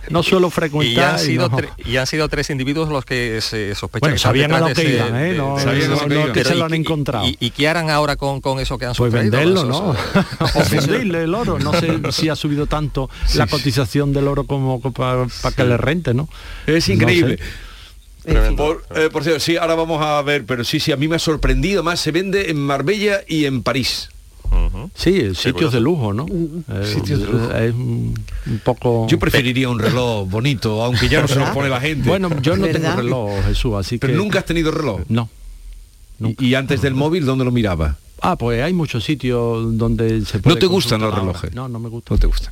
S3: no suelo
S4: y
S3: frecuentar.
S4: han, sido
S3: no-
S4: tre- y han sido tres individuos los que se sospechan
S3: Bueno,
S4: que
S3: sabían a lo
S4: de
S3: que iban, ¿eh?
S4: de-
S3: No,
S4: de-
S1: que
S3: no
S1: iban.
S3: que se lo
S4: ¿y-
S3: han
S4: y-
S3: encontrado.
S4: Y, y qué harán ahora con, con eso que han
S3: Pues venderlo, ¿no? o fundirle el oro. No sé si ha subido tanto la cotización del oro como para que le rente, ¿no?
S1: Es
S3: No
S1: increíble.
S3: sé.
S1: Por, eh, por cierto, sí, ahora vamos a ver, pero sí, sí, a mí me ha sorprendido más, se vende en Marbella y en París.
S3: Sí, sitios de lujo, ¿no? Eh,
S1: Sitios de lujo.
S3: Es un, un poco...
S1: Yo preferiría un reloj bonito, aunque ya no se lo
S5: ¿Verdad?
S1: pone la gente.
S3: Bueno, yo no
S5: ¿Verdad?
S3: tengo reloj, Jesús, así
S1: pero
S3: que...
S1: nunca has tenido reloj.
S3: No.
S1: Y, y antes del móvil, ¿dónde lo miraba?
S3: Ah, pues hay muchos sitios donde se puede
S1: ¿No te gustan los relojes?
S3: No, no me gusta.
S1: No te gusta.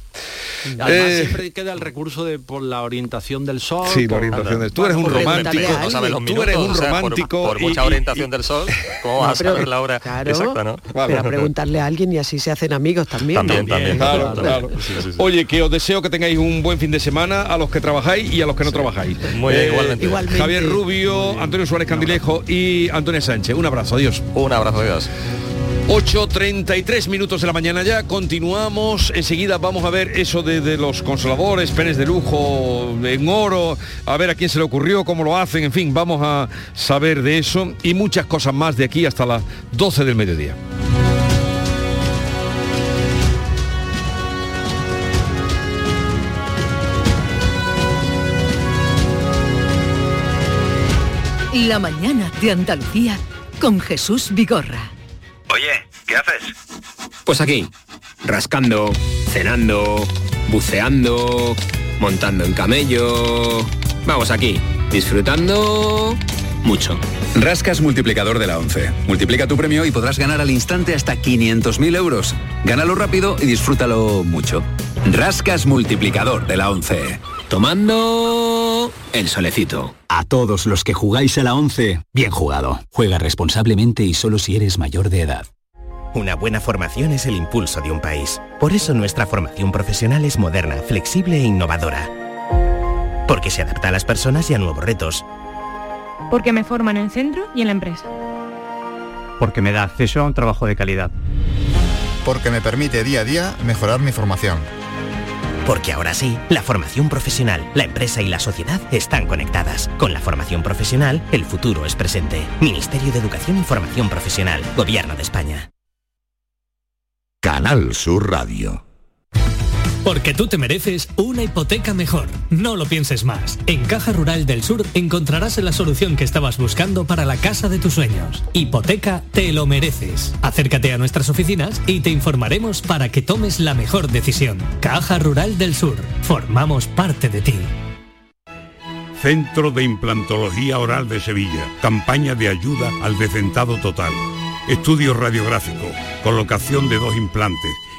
S3: Además,
S1: Eh,
S3: siempre queda el recurso de por la orientación del sol.
S1: Sí, la
S3: por-
S1: orientación del... Tú eres un
S5: Por
S1: romántico.
S4: no sabes los.
S1: Tú eres un
S4: minutos, o sea, por-
S1: romántico
S4: por,
S1: y-
S4: mucha
S1: y-
S4: orientación del sol cómo vas a
S5: pero-
S4: saber la hora
S5: claro.
S4: exacta no
S1: Vale.
S5: Pero a preguntarle a alguien y así se hacen amigos también.
S4: También, también.
S1: Claro,
S3: Claro.
S1: claro. Oye, que os deseo que tengáis un buen fin de semana a los que trabajáis y a los que no trabajáis. Eh,
S4: Muy bien, igualmente.
S5: Igualmente.
S1: Javier Rubio, Antonio Suárez Candilejo y Antonio Sánchez. Un abrazo, adiós.
S4: un abrazo Dios
S1: 8.33 minutos de la mañana ya, continuamos, enseguida vamos a ver eso de, los consoladores, penes de lujo en oro, a ver a quién se le ocurrió, cómo lo hacen, en fin, vamos a saber de eso y muchas cosas más de aquí hasta las 12 del mediodía.
S8: La mañana de Andalucía con Jesús Vigorra.
S9: Oye, ¿qué haces?
S10: Pues aquí, rascando, cenando, buceando, montando en camello. Vamos aquí, disfrutando mucho.
S11: Rascas multiplicador de la 11. Multiplica tu premio y podrás ganar al instante hasta 500.000 euros. Gánalo rápido y disfrútalo mucho. Rascas multiplicador de la 11.
S10: Tomando el solecito.
S12: A todos los que jugáis a la 11, bien jugado. Juega responsablemente y solo si eres mayor de edad.
S13: Una buena formación es el impulso de un país. Por eso nuestra formación profesional es moderna, flexible e innovadora. Porque se adapta a las personas y a nuevos retos.
S14: Porque me forman en el centro y en la empresa.
S15: Porque me da acceso a un trabajo de calidad.
S16: Porque me permite día a día mejorar mi formación.
S13: Porque ahora sí, la formación profesional, la empresa y la sociedad están conectadas. Con la formación profesional, el futuro es presente. Ministerio de Educación y Formación Profesional, Gobierno de España.
S17: Canal Sur Radio. Porque tú te mereces una hipoteca mejor. No lo pienses más. En Caja Rural del Sur encontrarás la solución que estabas buscando para la casa de tus sueños. Hipoteca te lo mereces. Acércate a nuestras oficinas y te informaremos para que tomes la mejor decisión. Caja Rural del Sur. Formamos parte de ti.
S18: Centro de Implantología Oral de Sevilla. Campaña de ayuda al decentado total. Estudio radiográfico. Colocación de dos implantes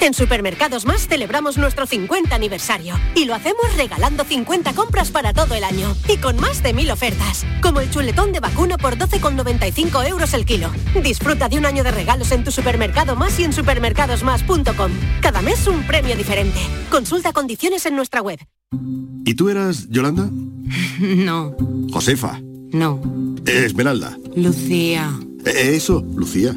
S19: En Supermercados Más celebramos nuestro 50 aniversario y lo hacemos regalando 50 compras para todo el año y con más de mil ofertas, como el chuletón de vacuno por 12,95 euros el kilo. Disfruta de un año de regalos en tu supermercado más y en supermercadosmás.com. Cada mes un premio diferente. Consulta condiciones en nuestra web.
S20: ¿Y tú eras Yolanda?
S21: No,
S20: Josefa.
S21: no.
S20: Esmeralda.
S21: Lucía.
S20: Eh, Eso, Lucía.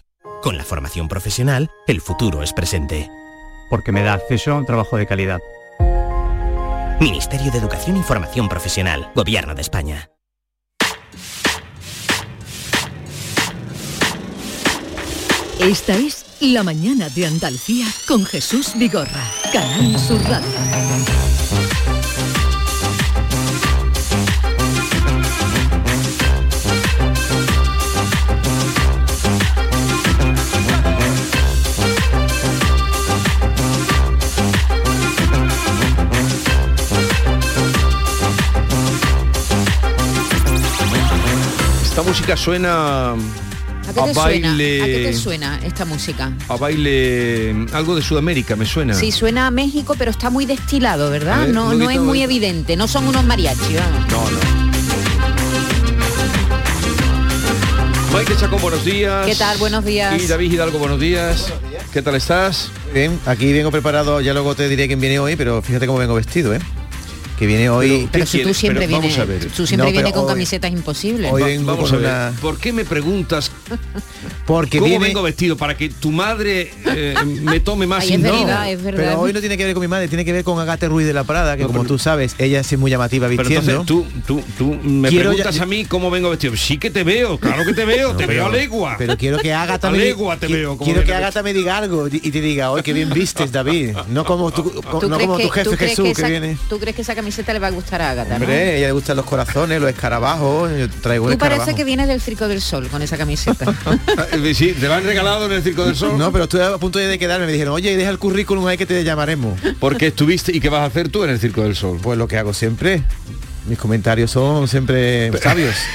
S13: Con la formación profesional, el futuro es presente.
S15: Porque me da acceso a un trabajo de calidad.
S13: Ministerio de Educación y Formación Profesional, Gobierno de España.
S8: Esta es La Mañana de Andalucía con Jesús Vigorra, Canal Sur Radio.
S1: Esta música suena
S22: ¿A qué,
S1: a
S22: te suena?
S1: baile,
S22: ¿A qué te suena esta música?
S1: a baile, algo de Sudamérica me suena.
S22: Sí, suena a México, pero está muy destilado, ¿verdad?
S1: ver,
S22: No, no es muy evidente, no son unos mariachi, vamos.
S1: No, no. Maite Chacón, buenos días.
S22: ¿Qué tal? Buenos días.
S1: Y David Hidalgo, buenos días. ¿Qué tal estás?
S23: Bien, aquí vengo preparado, ya luego te diré quién viene hoy, pero fíjate cómo vengo vestido, ¿eh? Que viene hoy...
S22: Pero si tú siempre vienes, tú siempre
S23: No,
S22: vienes con
S23: hoy-
S22: camisetas imposibles.
S23: Hoy vengo
S1: Vamos
S23: con
S1: a ver,
S23: una...
S1: ¿por qué me preguntas
S23: Porque
S1: cómo
S23: viene-
S1: vengo vestido? Para que tu madre eh, me tome más
S22: Ay, es es verdad.
S23: Pero hoy no tiene que ver con mi madre, tiene que ver con Agate Ruiz de la Prada, que como tú sabes, ella es muy llamativa
S1: Pero
S23: vistiendo.
S1: entonces tú, tú, tú me
S23: Quiero
S1: preguntas
S23: ya-
S1: a mí cómo vengo vestido. Sí que te veo, claro que te veo,
S23: No,
S1: te
S23: pero-
S1: veo a legua.
S23: Pero quiero que Agatha
S1: a
S23: me,
S1: legua te
S23: qui-
S1: veo.
S23: quiero que Agatha me diga algo y y te diga, hoy qué bien vistes, David. No como tu,
S22: ¿Tú
S23: no como
S22: que-
S23: tu jefe
S22: tú
S23: Jesús que,
S22: esa,
S23: viene.
S22: ¿Tú crees que esa camiseta le va a gustar a Agatha, no?
S23: Hombre, ella le gustan los corazones, los escarabajos. Yo traigo
S22: Tú parece que vienes del Circo del Sol con esa camiseta.
S1: Eh, Sí, te lo han regalado en el Circo del Sol.
S23: No, pero estuve a punto de quedarme. Me dijeron, oye, deja el currículum ahí que te llamaremos.
S1: Porque estuviste y qué vas a hacer tú en el Circo del Sol.
S23: Pues lo que hago siempre. Mis comentarios son siempre sabios.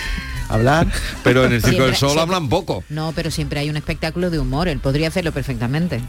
S23: Hablar.
S1: Pero en el Circo
S22: Siempre-
S1: del Sol
S22: siempre-
S1: hablan poco.
S22: No, pero siempre hay un espectáculo de humor, él podría hacerlo perfectamente.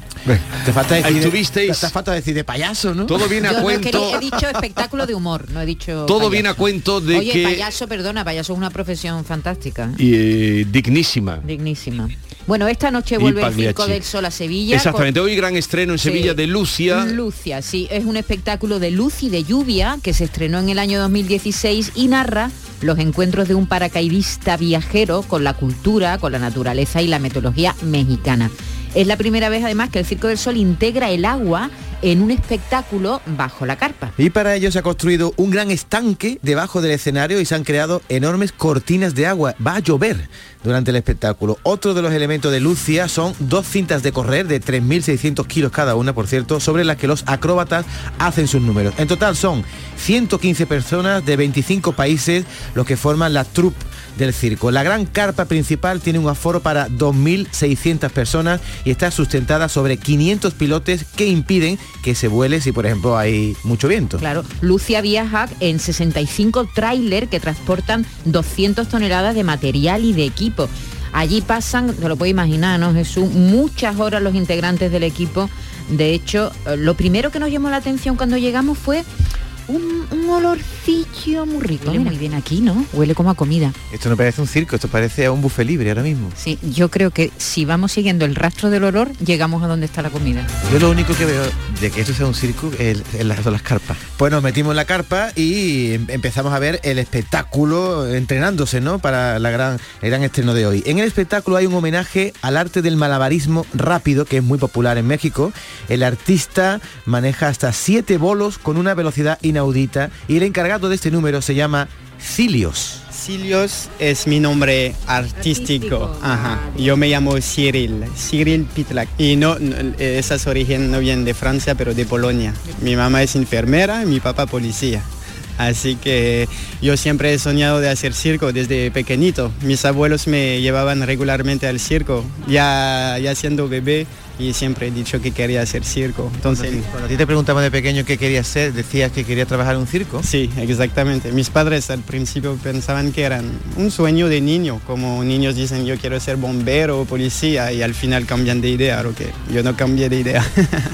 S23: Te falta decir,
S1: tuvisteis-
S23: te falta decir de payaso, ¿no?
S1: Todo viene a
S22: Yo no he,
S1: cuento.
S22: querido- he dicho espectáculo de humor, no he dicho
S1: Todo
S22: payaso.
S1: viene a cuento de
S22: Oye,
S1: que
S22: payaso, perdona, payaso es una profesión fantástica.
S1: y, eh, dignísima.
S22: Dignísima. Bueno, esta noche vuelve el. Circo del Sol a Sevilla.
S1: Exactamente, hoy gran estreno en
S22: Sí.
S1: Sevilla de Lucia.
S22: Lucia, sí, es un espectáculo de luz y de lluvia que se estrenó en el año 2016 y narra los encuentros de un paracaidista viajero con la cultura, con la naturaleza y la metodología mexicana. Es la primera vez además que el Circo del Sol integra el agua en un espectáculo bajo la carpa.
S23: Y para ello se ha construido un gran estanque debajo del escenario y se han creado enormes cortinas de agua. Va a llover durante el espectáculo. Otro de los elementos de Lucia son dos cintas de correr de 3.600 kilos cada una, por cierto, sobre las que los acróbatas hacen sus números. En total son 115 personas de 25 países los que forman la troupe del circo. La gran carpa principal tiene un aforo para 2.600 personas y está sustentada sobre 500 pilotes que impiden que se vuele si, por ejemplo, hay mucho viento.
S22: Claro, Lucia viaja en 65 tráiler que transportan 200 toneladas de material y de equipo. Allí pasan, te lo puedo imaginar, ¿no, Jesús? Muchas horas los integrantes del equipo. De hecho, eh, lo primero que nos llamó la atención cuando llegamos fue un, un olorcillo muy rico. Huele Mira. muy bien aquí, ¿no? Huele como a comida.
S23: Esto no parece un circo, esto parece a un buffet libre ahora mismo.
S22: Sí, yo creo que si vamos siguiendo el rastro del olor, llegamos a donde está la comida.
S23: Yo lo único que veo de que esto sea un circo es, es las, son las carpas. Pues nos metimos en la carpa y em- empezamos a ver el espectáculo entrenándose, ¿no? Para la gran, el gran estreno de hoy. En el espectáculo hay un homenaje al arte del malabarismo rápido, que es muy popular en México. El artista maneja hasta siete bolos con una velocidad inaudita y el encargado de este número se llama Cilios.
S24: Cilios es mi nombre artístico. Ajá. Yo me llamo Cyril, Cyril Pitlak. Y no, no, esas origen no vienen de Francia, pero de Polonia. Mi mamá es enfermera y mi papá policía. Así que yo siempre he soñado de hacer circo desde pequeñito. Mis abuelos me llevaban regularmente al circo, ya, ya siendo bebé, y siempre he dicho que quería hacer circo. Entonces,
S23: Cuando a ti te preguntamos de pequeño qué querías ser, decías que querías trabajar en un circo.
S24: Sí, exactamente. Mis padres al principio pensaban que eran un sueño de niño, como niños dicen yo quiero ser bombero o policía y al final cambian de idea, lo que yo no cambié de idea.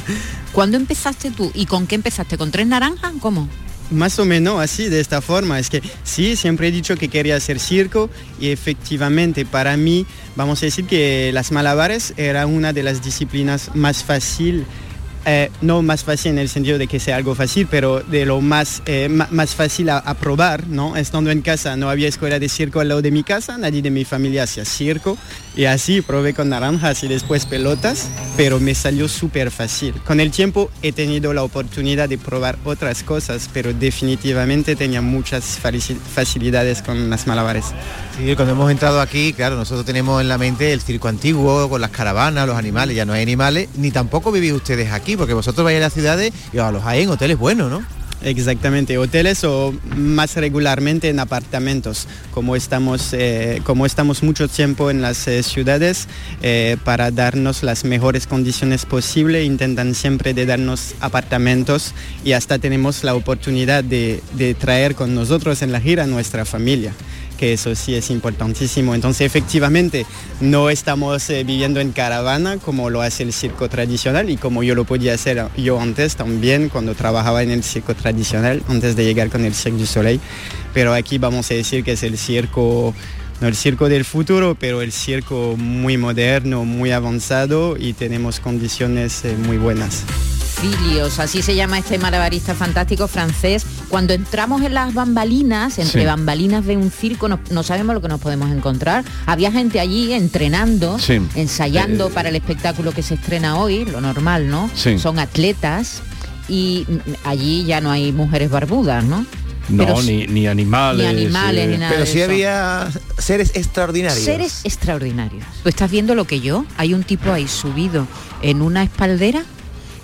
S22: ¿Cuándo empezaste tú y con qué empezaste? ¿Con tres naranjas? ¿Cómo?
S24: Más o menos así, de esta forma. Es que sí, siempre he dicho que quería hacer circo y efectivamente para mí, vamos a decir que las malabares era una de las disciplinas más fácil. eh, no más fácil en el sentido de que sea algo fácil, pero de lo más, eh, más fácil a, a probar, ¿no? Estando en casa, no había escuela de circo al lado de mi casa, nadie de mi familia hacía circo, y así probé con naranjas y después pelotas, pero me salió súper fácil. Con el tiempo he tenido la oportunidad de probar otras cosas, pero definitivamente tenía muchas facilidades con las malabares.
S23: Sí, cuando hemos entrado aquí, claro, nosotros tenemos en la mente el circo antiguo, con las caravanas, los animales, ya no hay animales, ni tampoco vivís ustedes aquí, porque vosotros vais a las ciudades y os alojáis en hoteles buenos, ¿no?
S24: Exactamente, hoteles o más regularmente en apartamentos, como estamos, eh, como estamos mucho tiempo en las eh, ciudades eh, para darnos las mejores condiciones posibles, intentan siempre de darnos apartamentos y hasta tenemos la oportunidad de, de traer con nosotros en la gira nuestra familia que eso sí es importantísimo. Entonces, efectivamente, no estamos eh, viviendo en caravana como lo hace el circo tradicional y como yo lo podía hacer yo antes también cuando trabajaba en el circo tradicional, antes de llegar con el Cirque du Soleil. Pero aquí vamos a decir que es el circo no el circo del futuro, pero el circo muy moderno, muy avanzado y tenemos condiciones eh, muy buenas.
S22: Filios, así se llama este malabarista fantástico francés. Cuando entramos en las bambalinas, entre
S1: Sí.
S22: bambalinas de un circo, no, no sabemos lo que nos podemos encontrar. Había gente allí entrenando,
S1: Sí.
S22: ensayando
S1: Eh,
S22: para el espectáculo que se estrena hoy, lo normal, ¿no?
S1: Sí.
S22: Son atletas y mm, allí ya no hay mujeres barbudas, ¿no?
S1: No,
S22: Pero
S1: ni, ni animales.
S22: ni animales,
S1: eh,
S22: ni nada
S23: Pero sí
S22: eso.
S23: había seres extraordinarios.
S22: Seres extraordinarios. Tú estás viendo lo que yo. Hay un tipo ahí subido en una espaldera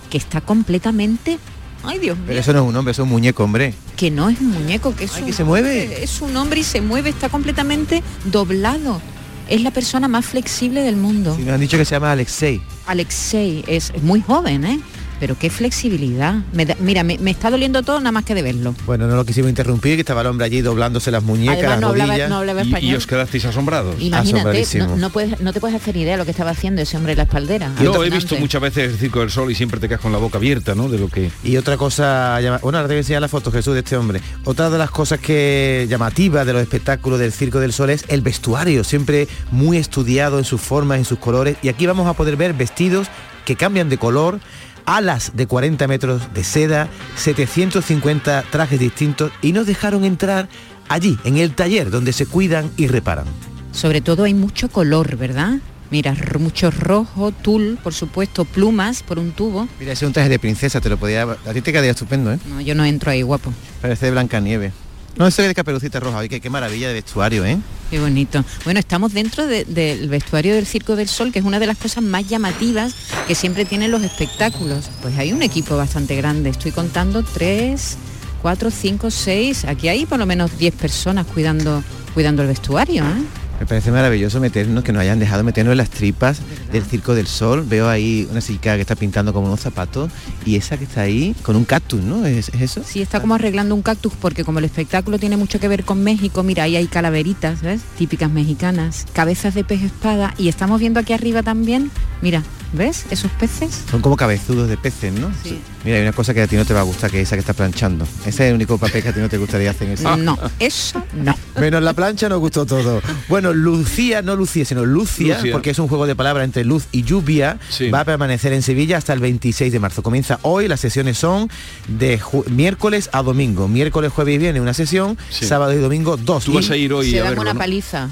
S22: que está completamente. Ay, Dios mío.
S23: Pero eso no es un hombre, eso es un muñeco, hombre.
S22: Que no es un muñeco, que es un
S23: que se mueve.
S22: Es un hombre y se mueve, está completamente doblado. Es la persona más flexible del mundo.
S23: Nos han dicho que se llama Alexei.
S22: Alexei es muy joven, ¿eh? Pero qué flexibilidad. Me da- mira, me, me está doliendo todo nada más que de verlo.
S23: Bueno, no lo quisimos interrumpir, que estaba el hombre allí doblándose las muñecas,
S22: Además,
S23: las
S22: no hablaba-
S23: rodillas.
S22: no hablaba
S1: Y- os quedasteis asombrados.
S22: Imagínate, no, no puedes, no te puedes hacer idea de lo que estaba haciendo ese hombre en la espaldera.
S1: Yo he visto muchas veces el Circo del Sol y siempre te quedas con la boca abierta, ¿no? De lo que...
S23: Y otra cosa, llama- bueno, ahora te voy a enseñar la foto, Jesús, de este hombre. Otra de las cosas que llamativas de los espectáculos del Circo del Sol es el vestuario, siempre muy estudiado en sus formas, en sus colores. Y aquí vamos a poder ver vestidos que cambian de color, alas de 40 metros de seda, 750 trajes distintos y nos dejaron entrar allí, en el taller donde se cuidan y reparan.
S22: Sobre todo hay mucho color, ¿verdad? Mira, mucho rojo, tul, por supuesto, plumas por un tubo.
S23: Mira, ese es un traje de princesa, te lo podía... A ti te quedaría estupendo, ¿eh?
S22: No, yo no entro ahí, guapo.
S23: Parece de Blancanieves. No, eso es de caperucita roja, oye, que qué maravilla de vestuario, ¿eh?
S22: Qué bonito. Bueno, estamos dentro de- del vestuario del Circo del Sol, que es una de las cosas más llamativas que siempre tienen los espectáculos. Pues hay un equipo bastante grande. Estoy contando tres, cuatro, cinco, seis. Aquí hay por lo menos 10 personas cuidando, cuidando el vestuario, ¿eh?
S23: Me parece maravilloso meternos, que nos hayan dejado meternos en las tripas del Circo del Sol. Veo ahí una chica que está pintando como unos zapatos y esa que está ahí con un cactus, ¿no? ¿Es, es eso?
S22: Sí, está como arreglando un cactus porque como el espectáculo tiene mucho que ver con México, mira, ahí hay calaveritas, ¿ves? Típicas mexicanas, cabezas de pez espada y estamos viendo aquí arriba también, mira, ¿ves? Esos peces.
S23: Son como cabezudos de peces, ¿no?
S22: Sí.
S23: Mira, hay una cosa que a ti no te va a gustar, que es esa que está planchando. Ese es el único papel que a ti no te gustaría hacer en.
S22: No, eso no.
S23: Menos la plancha nos gustó todo. Bueno, Lucía, no Lucía, sino Lucia,
S1: Lucia.
S23: porque es un juego de palabras entre luz y lluvia, va a permanecer en Sevilla hasta el 26 de marzo. Comienza hoy, las sesiones son de miércoles a domingo. Miércoles, jueves y viernes una sesión,
S1: Sí.
S23: sábado y domingo dos.
S1: Tú vas a ir hoy
S22: Se
S1: a
S22: dan
S1: verlo,
S22: una
S1: ¿no?
S22: paliza.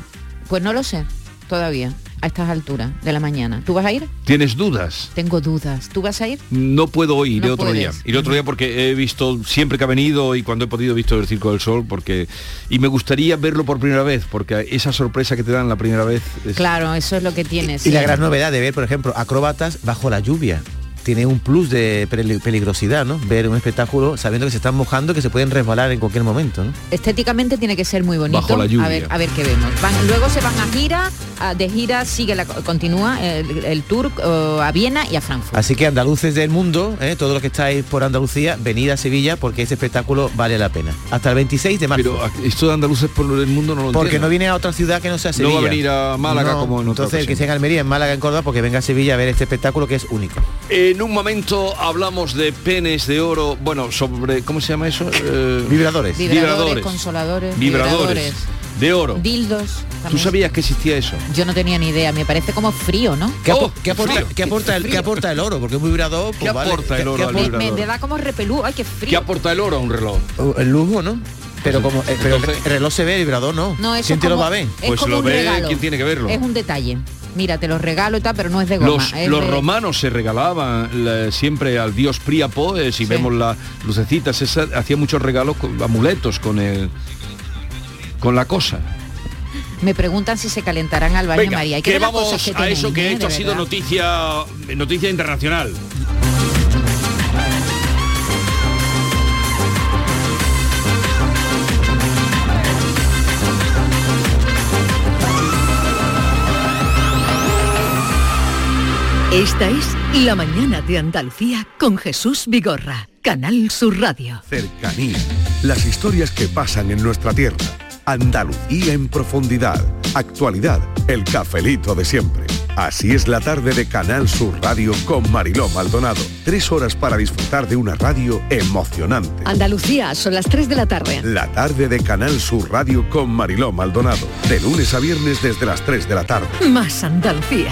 S22: Pues no lo sé, todavía, a estas alturas de la mañana. ¿Tú vas a ir?
S1: ¿Tienes dudas?
S22: Tengo dudas. ¿Tú vas a ir?
S1: No puedo ir, iré
S22: No
S1: otro
S22: puedes.
S1: día. Iré otro día porque he visto, siempre que ha venido y cuando he podido he visto el Circo del Sol, porque y me gustaría verlo por primera vez, porque esa sorpresa que te dan la primera vez es-
S22: Claro, eso es lo que tienes.
S23: Y la gran novedad de ver, por ejemplo, acróbatas bajo la lluvia. Tiene un plus de peli- peligrosidad, ¿no? Ver un espectáculo sabiendo que se están mojando, que se pueden resbalar en cualquier momento, ¿no?
S22: Estéticamente tiene que ser muy bonito.
S23: Bajo la lluvia.
S22: A ver, a ver qué vemos. Van- luego se van a gira, de gira sigue la, continúa el, el tour eh, a Viena y a Frankfurt.
S23: Así que andaluces del mundo, ¿eh? todos los que estáis por Andalucía, venid a Sevilla porque ese espectáculo vale la pena. Hasta el 26 de marzo.
S1: Pero esto de andaluces por el mundo no lo
S23: Porque
S1: entiendo.
S23: no viene a otra ciudad que no sea
S1: No
S23: Sevilla.
S1: va a venir a Málaga
S23: No,
S1: como en otra
S23: Entonces, el que
S1: ocasión.
S23: sea en Almería, en Málaga, en Córdoba, porque venga a Sevilla a ver este espectáculo que es único.
S1: En un momento hablamos de penes de oro, bueno, sobre, ¿cómo se llama eso? Eh,
S23: vibradores.
S22: Vibradores, consoladores,
S1: Vibradores. De oro.
S22: Dildos.
S1: ¿Tú sabías que existía eso?
S22: Yo no tenía ni idea, me parece como frío, ¿no?
S23: ¿Qué,
S1: Oh,
S23: qué aporta, qué aporta el, qué aporta el oro? Porque un vibrador... pues,
S1: ¿Qué
S23: vale.
S1: aporta el oro al
S22: Me,
S1: vibrador?
S22: me da como repelú, ay, qué frío.
S1: ¿Qué aporta el oro a un reloj?
S23: Uh, El lujo, ¿no? Pero como eh, pero
S1: Entonces-
S23: el reloj se ve, el vibrador no.
S22: No, eso
S23: ¿Quién
S22: es
S23: te lo va a ver?
S22: es
S1: Pues lo ve
S22: regalo.
S1: quien tiene que verlo.
S22: Es un detalle. Mira, te lo regalo y tal, pero no es de goma.
S1: Los, los
S22: de-
S1: romanos se regalaban la- siempre al dios Príapo, eh, si vemos las lucecitas, esa, hacía muchos regalos, con, amuletos con el con la cosa.
S22: Me preguntan si se calentarán al baño
S1: Venga,
S22: María. Hay
S1: que vamos
S22: cosas que
S1: a eso que
S22: ¿eh?
S1: esto ha sido noticia noticia internacional.
S8: Esta es La mañana de Andalucía con Jesús Vigorra, Canal Sur Radio.
S25: Cercanía. Las historias que pasan en nuestra tierra. Andalucía en profundidad. Actualidad. El cafelito de siempre. Así es la tarde de Canal Sur Radio con Mariló Maldonado. Tres horas para disfrutar de una radio emocionante.
S8: Andalucía, son las 3 de la tarde.
S25: La tarde de Canal Sur Radio con Mariló Maldonado. De lunes a viernes desde las 3 de la tarde.
S8: Más Andalucía,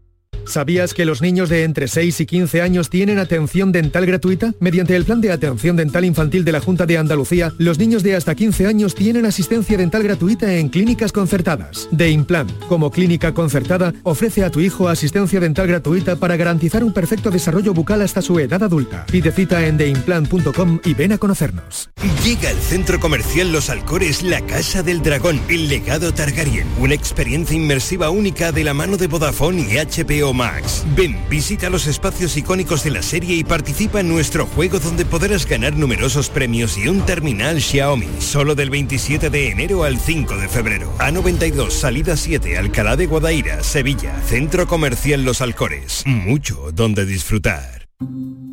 S26: ¿Sabías que los niños de entre 6 y 15 años tienen atención dental gratuita? Mediante el Plan de Atención Dental Infantil de la Junta de Andalucía, los niños de hasta 15 años tienen asistencia dental gratuita en clínicas concertadas. De Implant, como clínica concertada, ofrece a tu hijo asistencia dental gratuita para garantizar un perfecto desarrollo bucal hasta su edad adulta. Pide cita en theimplant.com y ven a conocernos.
S27: Llega al centro comercial Los Alcores La Casa del Dragón, el legado Targaryen, una experiencia inmersiva única de la mano de Vodafone y HBO Max. Ven, visita los espacios icónicos de la serie y participa en nuestro juego donde podrás ganar numerosos premios y un terminal Xiaomi, solo del 27 de enero al 5 de febrero. A92, salida 7, Alcalá de Guadaira, Sevilla, Centro Comercial Los Alcores. Mucho donde disfrutar.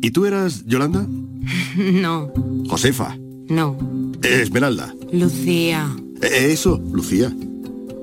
S20: ¿Y tú eras Yolanda?
S21: No,
S20: Josefa.
S21: no.
S20: Esmeralda.
S21: Lucía.
S20: Eh, Eso, Lucía.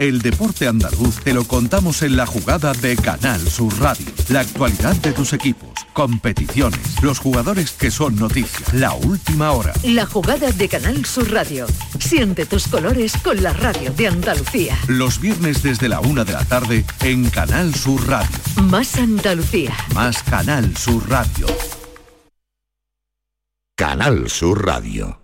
S28: El deporte andaluz te lo contamos en la jugada de Canal Sur Radio. La actualidad de tus equipos, competiciones, los jugadores que son noticias, la última hora.
S8: La jugada de Canal Sur Radio. Siente tus colores con la radio de Andalucía.
S28: Los viernes desde la una de la tarde en Canal Sur Radio.
S8: Más Andalucía.
S28: Más Canal Sur Radio.
S29: Canal Sur Radio.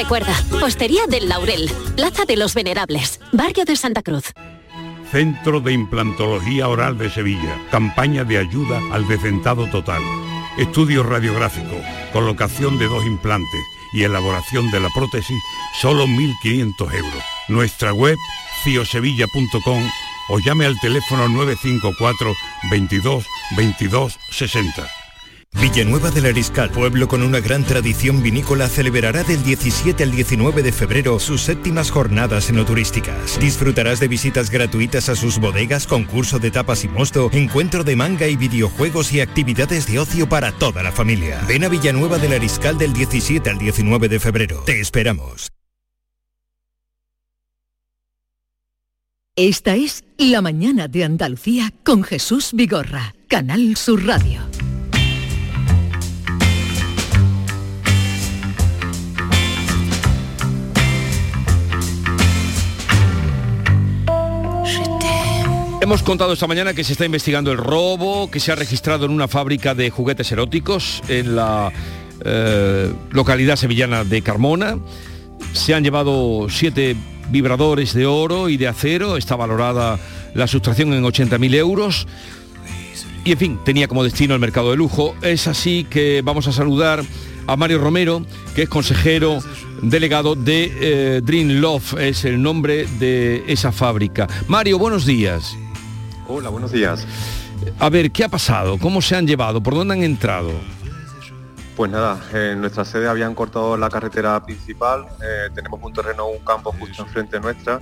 S19: Recuerda, Hostería del Laurel, Plaza de los Venerables, Barrio de Santa Cruz.
S18: Centro de Implantología Oral de Sevilla. Campaña de ayuda al decentado total. Estudio radiográfico, colocación de dos implantes y elaboración de la prótesis, solo 1.500 euros. Nuestra web, ciosevilla.com o llame al teléfono 954 22 22 60.
S27: Villanueva del Ariscal, pueblo con una gran tradición vinícola, celebrará del 17 al 19 de febrero sus séptimas jornadas enoturísticas. Disfrutarás de visitas gratuitas a sus bodegas, concurso de tapas y mosto, encuentro de manga y videojuegos y actividades de ocio para toda la familia. Ven a Villanueva del Ariscal del 17 al 19 de febrero. Te esperamos.
S8: Esta es La Mañana de Andalucía con Jesús Vigorra, Canal Sur Radio.
S1: Hemos contado esta mañana que se está investigando el robo que se ha registrado en una fábrica de juguetes eróticos en la eh, localidad sevillana de Carmona. Se han llevado siete vibradores de oro y de acero. Está valorada la sustracción en 80.000 euros. Y en fin, tenía como destino el mercado de lujo. Es así que vamos a saludar a Mario Romero, que es consejero delegado de eh, Dream Love, es el nombre de esa fábrica. Mario, buenos días.
S30: Hola, buenos días.
S1: A ver, ¿qué ha pasado? ¿Cómo se han llevado? ¿Por dónde han entrado?
S30: Pues nada, en nuestra sede habían cortado la carretera principal, eh, tenemos un terreno, un campo justo enfrente nuestra,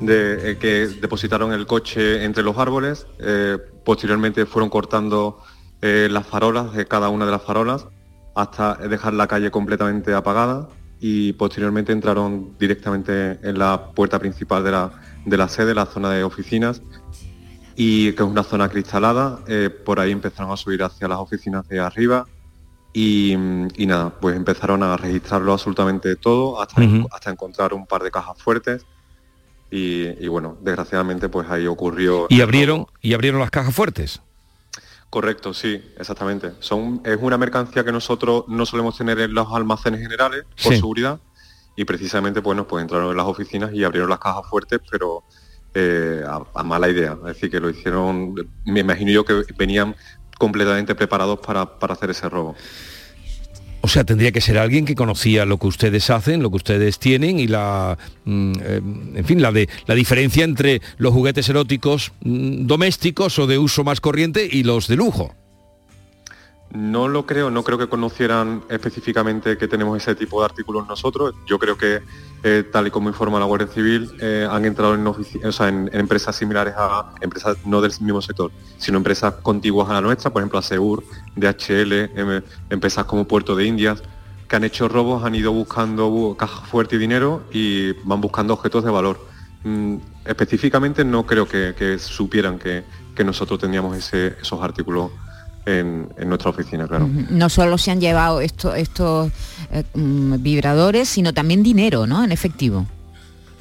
S30: de, eh, que depositaron el coche entre los árboles, eh, posteriormente fueron cortando las farolas de cada una de las farolas hasta dejar la calle completamente apagada y posteriormente entraron directamente en la puerta principal de la, de la sede, la zona de oficinas, y que es una zona cristalada. eh, por ahí empezaron a subir hacia las oficinas de arriba y, y nada, pues empezaron a registrarlo absolutamente todo hasta, hasta encontrar un par de cajas fuertes y, y bueno, desgraciadamente pues ahí ocurrió...
S1: Y abrieron, y abrieron las cajas fuertes.
S30: Correcto, sí, exactamente. Son, es una mercancía que nosotros no solemos tener en los almacenes generales por
S1: Sí.
S30: seguridad y precisamente bueno, pues entraron en las oficinas y abrieron las cajas fuertes, pero eh, a, mala idea. Es decir, que lo hicieron, me imagino yo que venían completamente preparados para, para hacer ese robo.
S1: O sea, tendría que ser alguien que conocía lo que ustedes hacen, lo que ustedes tienen y la, mm, eh, en fin, la de la diferencia entre los juguetes eróticos mm, domésticos o de uso más corriente y los de lujo.
S30: No lo creo, no creo que conocieran específicamente que tenemos ese tipo de artículos nosotros. Yo creo que, eh, tal y como informa la Guardia Civil, eh, han entrado en, en- empresas similares a empresas no del mismo sector, sino empresas contiguas a la nuestra, por ejemplo, Aseur, DHL, em- empresas como Puerto de Indias, que han hecho robos, han ido buscando bu- cajas fuertes y dinero y van buscando objetos de valor. Mm, específicamente no creo que, supieran que, que nosotros teníamos ese- esos artículos en, nuestra oficina, claro.
S22: No solo se han llevado estos, estos eh, mm, vibradores, sino también dinero, ¿no? En efectivo.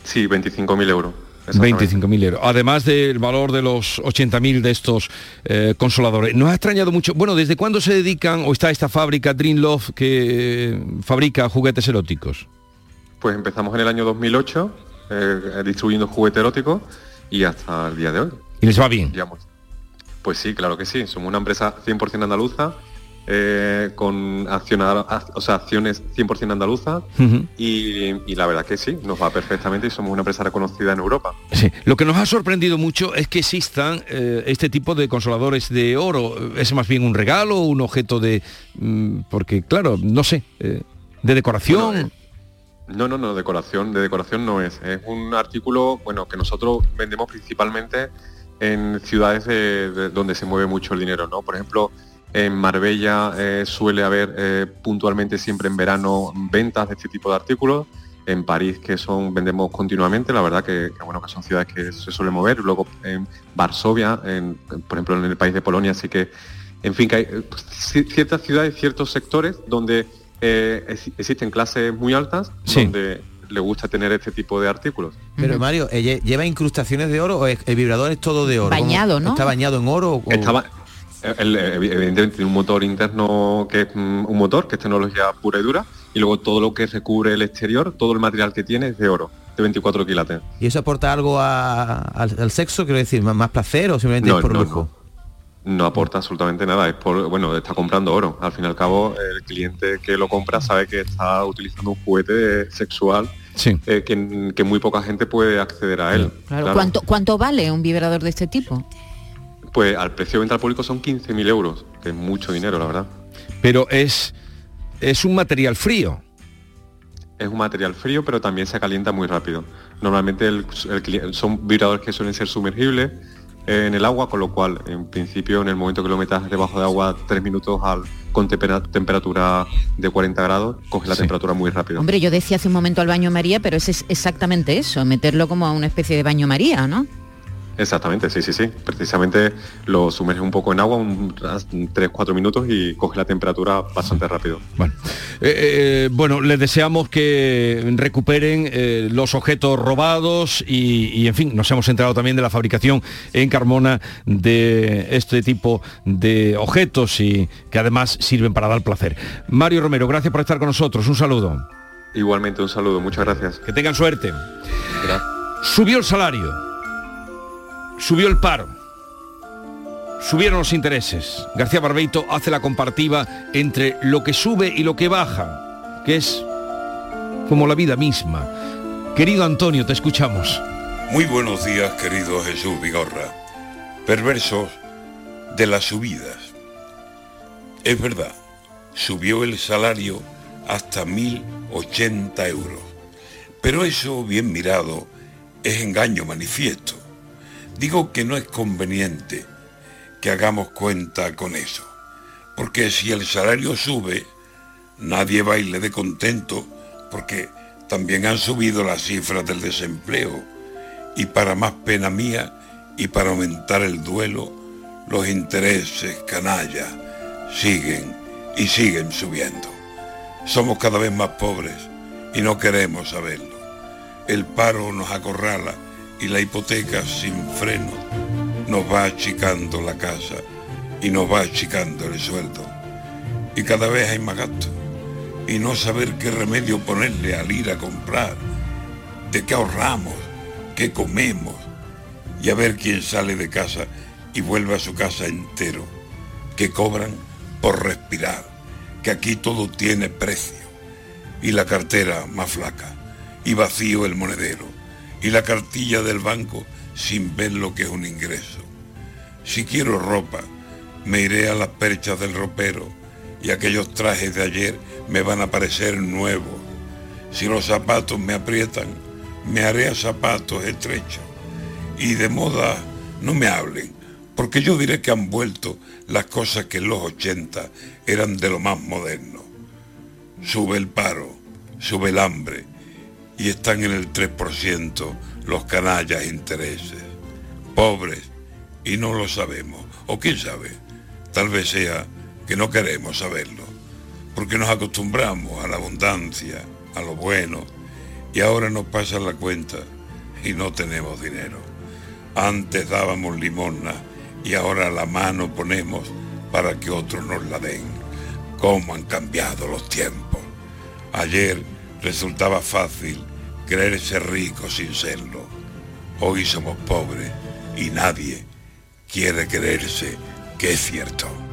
S30: Sí, 25.000 euros.
S1: 25.000 euros. Además del valor de los 80.000 de estos eh, consoladores. ¿Nos ha extrañado mucho? Bueno, ¿desde cuándo se dedican o está esta fábrica Dream Love que eh, fabrica juguetes eróticos?
S30: Pues empezamos en el año 2008 distribuyendo juguete erótico y hasta el día de hoy.
S1: ¿Y les va bien?
S30: Pues sí, claro que sí. Somos una empresa 100% andaluza, eh, con o sea, acciones 100% andaluzas y, la verdad que sí, nos va perfectamente y somos una empresa reconocida en Europa.
S1: Sí. Lo que nos ha sorprendido mucho es que existan eh, este tipo de consoladores de oro. ¿Es más bien un regalo, un objeto de... Mm, porque claro, no sé, eh, de decoración?
S30: no, no, no, decoración, de decoración no es. Es un artículo, bueno, que nosotros vendemos principalmente en ciudades donde se mueve mucho el dinero, ¿no? Por ejemplo, en Marbella eh, suele haber eh, puntualmente siempre en verano ventas de este tipo de artículos. En París, que son vendemos continuamente, la verdad que, bueno que son ciudades que se suelen mover. Luego en Varsovia, en, por ejemplo en el país de Polonia, así que, en fin, que hay eh, ciertas ciudades, ciertos sectores donde existen clases muy altas, donde le gusta tener este tipo de artículos.
S23: Pero Mario, ¿lleva incrustaciones de oro o el vibrador es todo de oro?
S22: Bañado, ¿no?
S23: ¿Está bañado en oro? O...
S30: Estaba, evidentemente tiene un motor interno que es mm, un motor, que es tecnología pura y dura, y luego todo lo que recubre el exterior, todo el material que tiene es de oro, de 24 quilates.
S23: ¿Y eso aporta algo al, sexo, quiero decir, más, placer o simplemente es por lujo?
S30: No aporta absolutamente nada, es por, bueno, está comprando oro. Al fin y al cabo, el cliente que lo compra sabe que está utilizando un juguete sexual eh, que, muy poca gente puede acceder a él.
S22: ¿Cuánto, ¿Cuánto vale un vibrador de este tipo?
S30: Pues al precio de venta al público son 15.000 euros, que es mucho dinero, la verdad.
S1: Pero es, es un material frío.
S30: Es un material frío, pero también se calienta muy rápido. Normalmente son vibradores que suelen ser sumergibles, en el agua, con lo cual, en principio, en el momento que lo metas debajo de agua, tres minutos al, con temperatura de 40 grados, coge la temperatura muy rápido.
S22: Hombre, yo decía hace un momento al baño María, pero es exactamente eso, meterlo como a una especie de baño María, ¿no?
S30: Exactamente, sí, sí, sí. Precisamente lo sumerge un poco en agua, un 3-4 minutos y coge la temperatura bastante rápido.
S1: Bueno, eh, eh, bueno les deseamos que recuperen eh, los objetos robados y, en fin, nos hemos enterado también de la fabricación en Carmona de este tipo de objetos y que además sirven para dar placer. Mario Romero, gracias por estar con nosotros. Un saludo.
S30: Igualmente, un saludo. Muchas gracias.
S1: Que tengan suerte. Subió el salario Subió el paro. Subieron los intereses. García Barbeito hace la comparativa entre lo que sube y lo que baja, que es como la vida misma. Querido Antonio, te escuchamos.
S18: Muy buenos días, querido Jesús Vigorra. Perversos de las subidas. Es verdad, subió el salario hasta 1.080 euros. Pero eso, bien mirado, es engaño manifiesto. Digo que no es conveniente que hagamos cuenta con eso, porque si el salario sube, nadie baile de contento, porque también han subido las cifras del desempleo, y para más pena mía y para aumentar el duelo, los intereses canalla siguen y siguen subiendo. Somos cada vez más pobres y no queremos saberlo. El paro nos acorrala y la hipoteca sin freno nos va achicando la casa y nos va achicando el sueldo. Y cada vez hay más gasto. Y no saber qué remedio ponerle al ir a comprar, de qué ahorramos, qué comemos, y a ver quién sale de casa y vuelve a su casa entero, que cobran por respirar, que aquí todo tiene precio, y la cartera más flaca, y vacío el monedero y la cartilla del banco sin ver lo que es un ingreso. Si quiero ropa, me iré a las perchas del ropero y aquellos trajes de ayer me van a parecer nuevos. Si los zapatos me aprietan, me haré a zapatos estrechos. Y de moda no me hablen, porque yo diré que han vuelto las cosas que en los 80 eran de lo más moderno. Sube el paro, sube el hambre, y están en el 3% los canallas intereses. Pobres y no lo sabemos. O quién sabe, Tal vez sea que no queremos saberlo, porque nos acostumbramos a la abundancia, a lo bueno, y ahora nos pasa la cuenta y no tenemos dinero. Antes dábamos limosna y ahora la mano ponemos para que otros nos la den. ¿Cómo han cambiado los tiempos? Ayer resultaba fácil creerse rico sin serlo. Hoy somos pobres y nadie quiere creerse que es cierto.